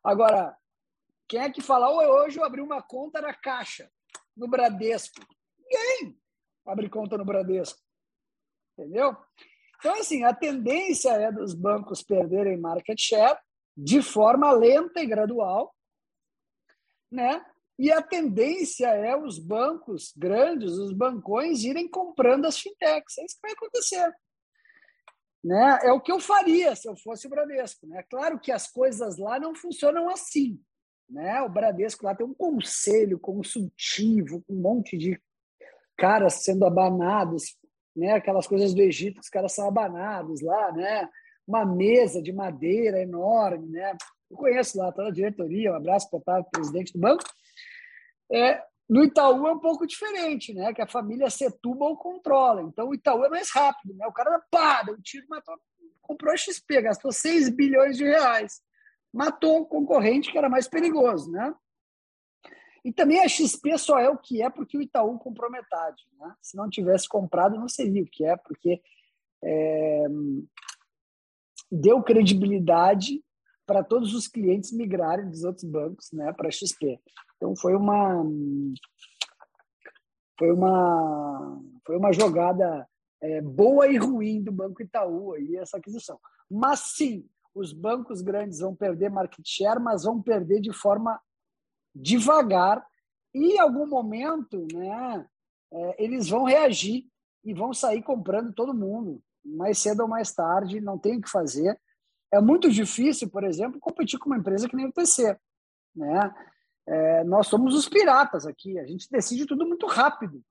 Agora, quem é que fala, hoje eu abri uma conta na Caixa, no Bradesco? Ninguém abre conta no Bradesco. Entendeu? Então, assim, a tendência é dos bancos perderem market share de forma lenta e gradual, né? E a tendência é os bancos grandes, os bancões, irem comprando as fintechs. É isso que vai acontecer. Né? É o que eu faria se eu fosse o Bradesco. Né? Claro que as coisas lá não funcionam assim. Né? O Bradesco lá tem um conselho consultivo, um monte de caras sendo abanados, né? aquelas coisas do Egito, os caras são abanados lá, né? uma mesa de madeira enorme, né? Eu conheço lá toda a diretoria, um abraço para o presidente do banco. É, no Itaú é um pouco diferente, né? Que a família Setúbal controla. Então o Itaú é mais rápido, né? O cara pá, deu um tiro, matou, comprou a XP, gastou 6 bilhões de reais. Matou o concorrente que era mais perigoso, né? E também a XP só é o que é porque o Itaú comprou metade, né? Se não tivesse comprado, não seria o que é, porque é, deu credibilidade para todos os clientes migrarem dos outros bancos né, para a XP. Então foi uma foi uma foi uma jogada é, boa e ruim do Banco Itaú aí essa aquisição. Mas sim, os bancos grandes vão perder market share, mas vão perder de forma devagar e em algum momento, né, é, eles vão reagir e vão sair comprando todo mundo mais cedo ou mais tarde, não tem o que fazer. É muito difícil, por exemplo, competir com uma empresa que nem o TC. Né? É, nós somos os piratas aqui, a gente decide tudo muito rápido.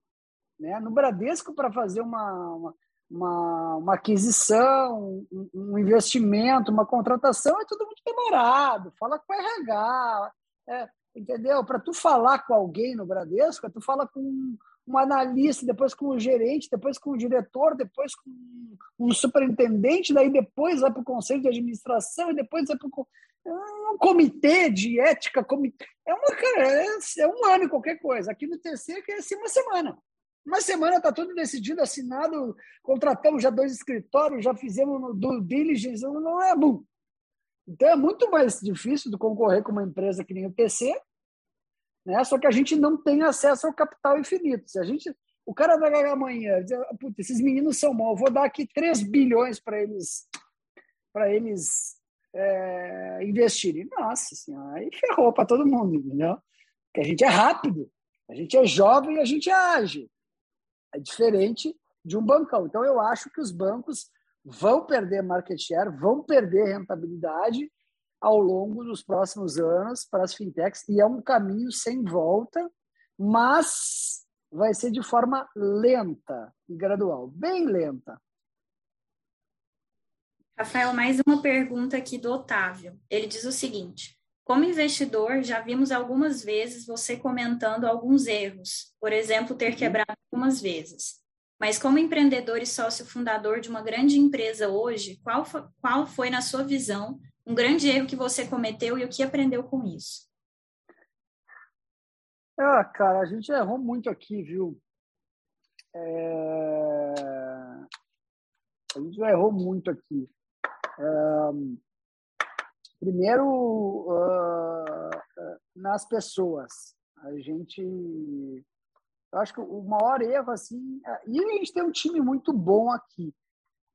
Né? No Bradesco, para fazer uma, uma, uma, aquisição, um, um, investimento, uma contratação, é tudo muito demorado. Fala com o RH, é, entendeu? Para tu falar com alguém no Bradesco, tu fala com um analista, depois com o gerente, depois com o diretor, depois com um superintendente, daí depois vai para o conselho de administração, e depois vai para um comitê de ética. Comitê. É, uma, é, é um ano qualquer coisa. Aqui no TC é assim uma semana. Uma semana está tudo decidido, assinado, contratamos já dois escritórios, já fizemos do diligence, não é bom. Então é muito mais difícil do concorrer com uma empresa que nem o TC, né? Só que a gente não tem acesso ao capital infinito. Se a gente, o cara vai ganhar amanhã, dizer, esses meninos são maus, vou dar aqui 3 bilhões para eles para eles é, investirem. Nossa senhora, aí ferrou para todo mundo, entendeu? Porque a gente é rápido, a gente é jovem a gente age. É diferente de um bancão. Então, eu acho que os bancos vão perder market share, vão perder rentabilidade ao longo dos próximos anos para as fintechs e é um caminho sem volta, mas vai ser de forma lenta e gradual, bem lenta. Rafael, mais uma pergunta aqui do Otávio. Ele diz o seguinte: como investidor, já vimos algumas vezes você comentando alguns erros, por exemplo, ter uhum. quebrado algumas vezes. Mas como empreendedor e sócio fundador de uma grande empresa hoje, qual foi, qual foi na sua visão, um grande erro que você cometeu e o que aprendeu com isso? Ah, cara, a gente errou muito aqui, viu? É... A gente errou muito aqui. É... Primeiro, uh... nas pessoas. A gente. Eu acho que o maior erro, assim. E a gente tem um time muito bom aqui.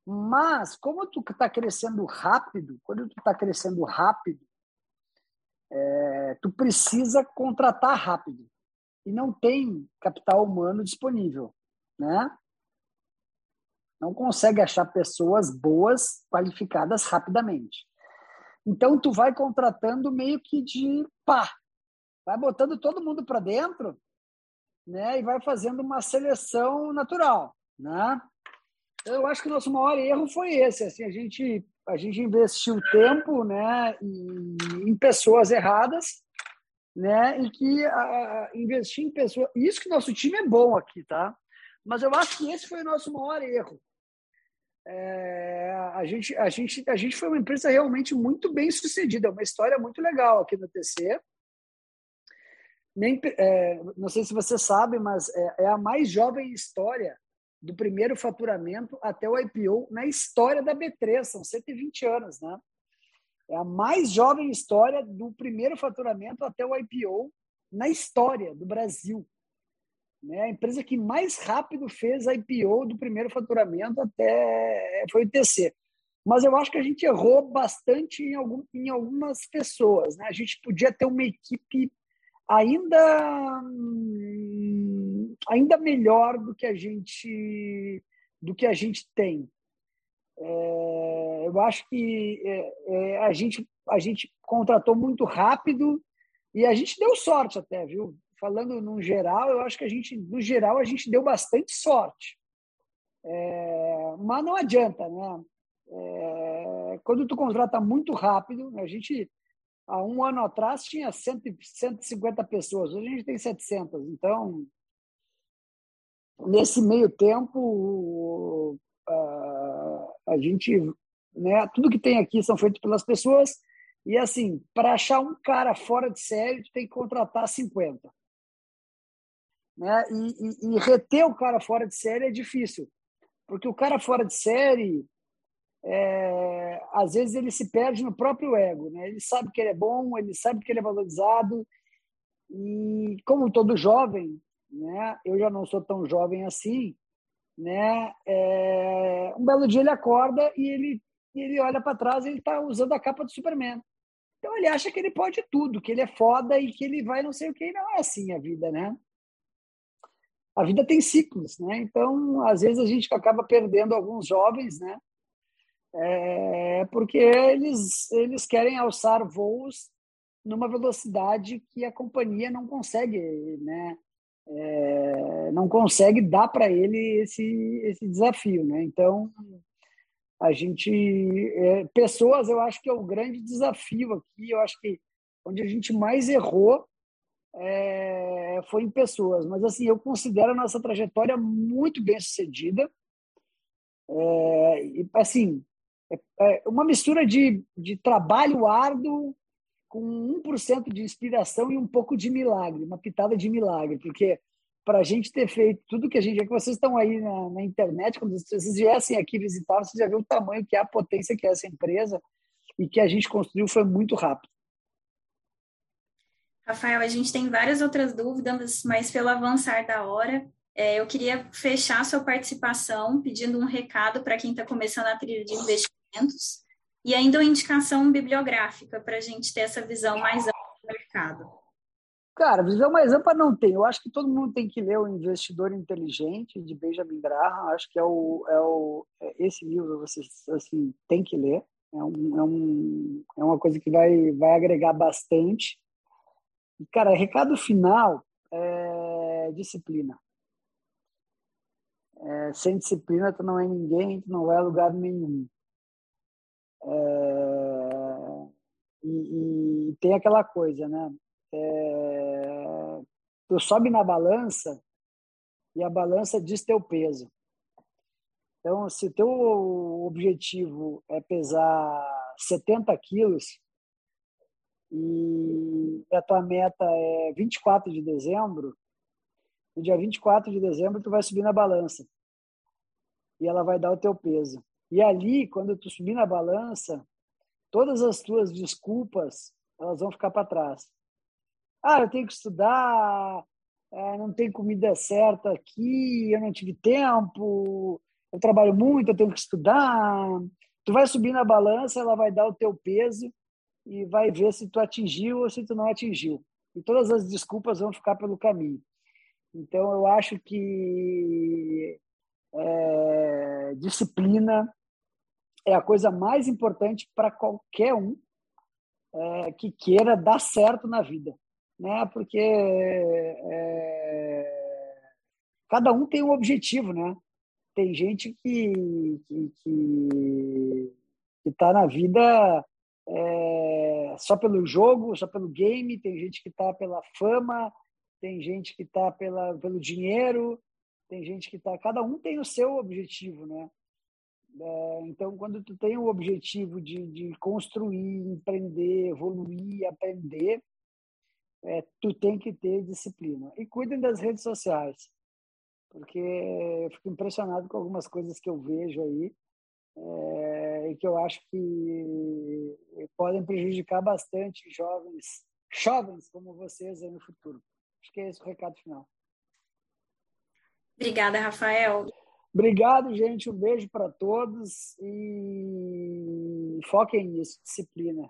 Mas, como tu está crescendo rápido, quando tu está crescendo rápido, é, tu precisa contratar rápido. E não tem capital humano disponível. Né? não consegue achar pessoas boas, qualificadas rapidamente. Então, tu vai contratando meio que de pá, vai botando todo mundo para dentro, né? E vai fazendo uma seleção natural, né? Eu acho que o nosso maior erro foi esse, assim, a gente a gente investiu tempo, né, em, em pessoas erradas, né, e que a, investir em pessoas, isso que nosso time é bom aqui, tá? Mas eu acho que esse foi o nosso maior erro. É, a, gente, a, gente, a gente foi uma empresa realmente muito bem sucedida, uma história muito legal aqui no TC. Nem, é, não sei se você sabe, mas é, é, a mais jovem história do primeiro faturamento até o IPO na história da B3, são 120 anos, né? É a mais jovem história do primeiro faturamento até o IPO na história do Brasil. Né? A empresa que mais rápido fez IPO do primeiro faturamento até foi o TC. Mas eu acho que a gente errou bastante em, algum, em algumas pessoas. Né? A gente podia ter uma equipe ainda ainda melhor do que a gente do que a gente tem. É, eu acho que é, é, a gente a gente contratou muito rápido e a gente deu sorte até, viu? falando no geral, eu acho que a gente, no geral, a gente deu bastante sorte. É, mas não adianta, né? É, quando tu contrata muito rápido, a gente há um ano atrás tinha 100, 150 pessoas, hoje a gente tem 700. Então, nesse meio tempo, a gente, né? Tudo que tem aqui são feitos pelas pessoas. E assim, para achar um cara fora de série, tu tem que contratar 50. Né? E, e, e, reter o cara fora de série é difícil, porque o cara fora de série, é, às vezes ele se perde no próprio ego. Né? Ele sabe que ele é bom, ele sabe que ele é valorizado, e como todo jovem, né? eu já não sou tão jovem assim, né? É, um belo dia ele acorda e ele, ele olha para trás e ele está usando a capa do Superman. Então ele acha que ele pode tudo, que ele é foda e que ele vai não sei o que. Não é assim a vida, né? a vida tem ciclos, né? Então, às vezes a gente acaba perdendo alguns jovens, né? É, porque eles eles querem alçar voos numa velocidade que a companhia não consegue, né? É, não consegue dar para ele esse esse desafio, né? Então, a gente é, pessoas, eu acho que é o grande desafio aqui. Eu acho que onde a gente mais errou é, foi em pessoas. Mas, assim, eu considero a nossa trajetória muito bem sucedida. É, assim, é, é uma mistura de, de trabalho árduo com 1% de inspiração e um pouco de milagre, uma pitada de milagre, porque para a gente ter feito tudo que a gente. É que vocês estão aí na, na, internet, quando vocês viessem aqui visitar, vocês já viram o tamanho que é a potência que é essa empresa e que a gente construiu foi muito rápido. Rafael, a gente tem várias outras dúvidas, mas pelo avançar da hora, é, eu queria fechar sua participação pedindo um recado para quem está começando a trilha de investimentos e ainda uma indicação bibliográfica para a gente ter essa visão mais ampla do mercado. Cara, visão mais ampla não tem. Eu acho que todo mundo tem que ler o Investidor Inteligente de Benjamin Graham. Acho que é o, é o é esse livro você assim tem que ler. É, um, é, um, é uma coisa que vai vai agregar bastante. E, cara, recado final é disciplina. É, sem disciplina, tu não é ninguém, tu não vai a lugar nenhum. É, e, e, tem aquela coisa, né? É, tu sobe na balança e a balança diz teu peso. Então, se teu objetivo é pesar 70 quilos, e a tua meta é 24 de dezembro, no dia 24 de dezembro tu vai subir na balança e ela vai dar o teu peso. E ali, quando tu subir na balança, todas as tuas desculpas elas vão ficar para trás. Ah, eu tenho que estudar, é, não tem comida certa aqui, eu não tive tempo, eu trabalho muito, eu tenho que estudar. Tu vai subir na balança, ela vai dar o teu peso e vai ver se tu atingiu ou se tu não atingiu. E todas as desculpas vão ficar pelo caminho. Então, eu acho que é, disciplina é a coisa mais importante para qualquer um é, que queira dar certo na vida, né? Porque é, cada um tem um objetivo, né? Tem gente que que, que, que tá na vida é, só pelo jogo, só pelo game, tem gente que está pela fama, tem gente que está pelo dinheiro, tem gente que está. Cada um tem o seu objetivo, né? É, então, quando tu tem o objetivo de, de construir, empreender, evoluir, aprender, é, tu tem que ter disciplina. E cuidem das redes sociais, porque eu fico impressionado com algumas coisas que eu vejo aí é, e que eu acho que podem prejudicar bastante jovens, jovens como vocês aí no futuro. Acho que é esse o recado final. Obrigada, Rafael. Obrigado, gente. Um beijo para todos e foquem nisso, disciplina.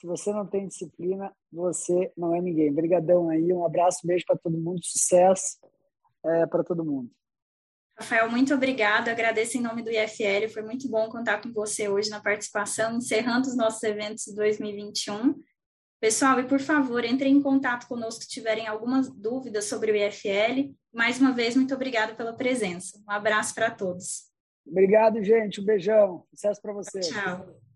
Se você não tem disciplina, você não é ninguém. Obrigadão aí, um abraço, um beijo para todo mundo, sucesso é, para todo mundo. Rafael, muito obrigado. Agradeço em nome do IFL. Foi muito bom contar com você hoje na participação, encerrando os nossos eventos de 2021. Pessoal, e por favor, entrem em contato conosco se tiverem algumas dúvidas sobre o IFL. Mais uma vez, muito obrigado pela presença. Um abraço para todos. Obrigado, gente. Um beijão. Sucesso para você. Tchau.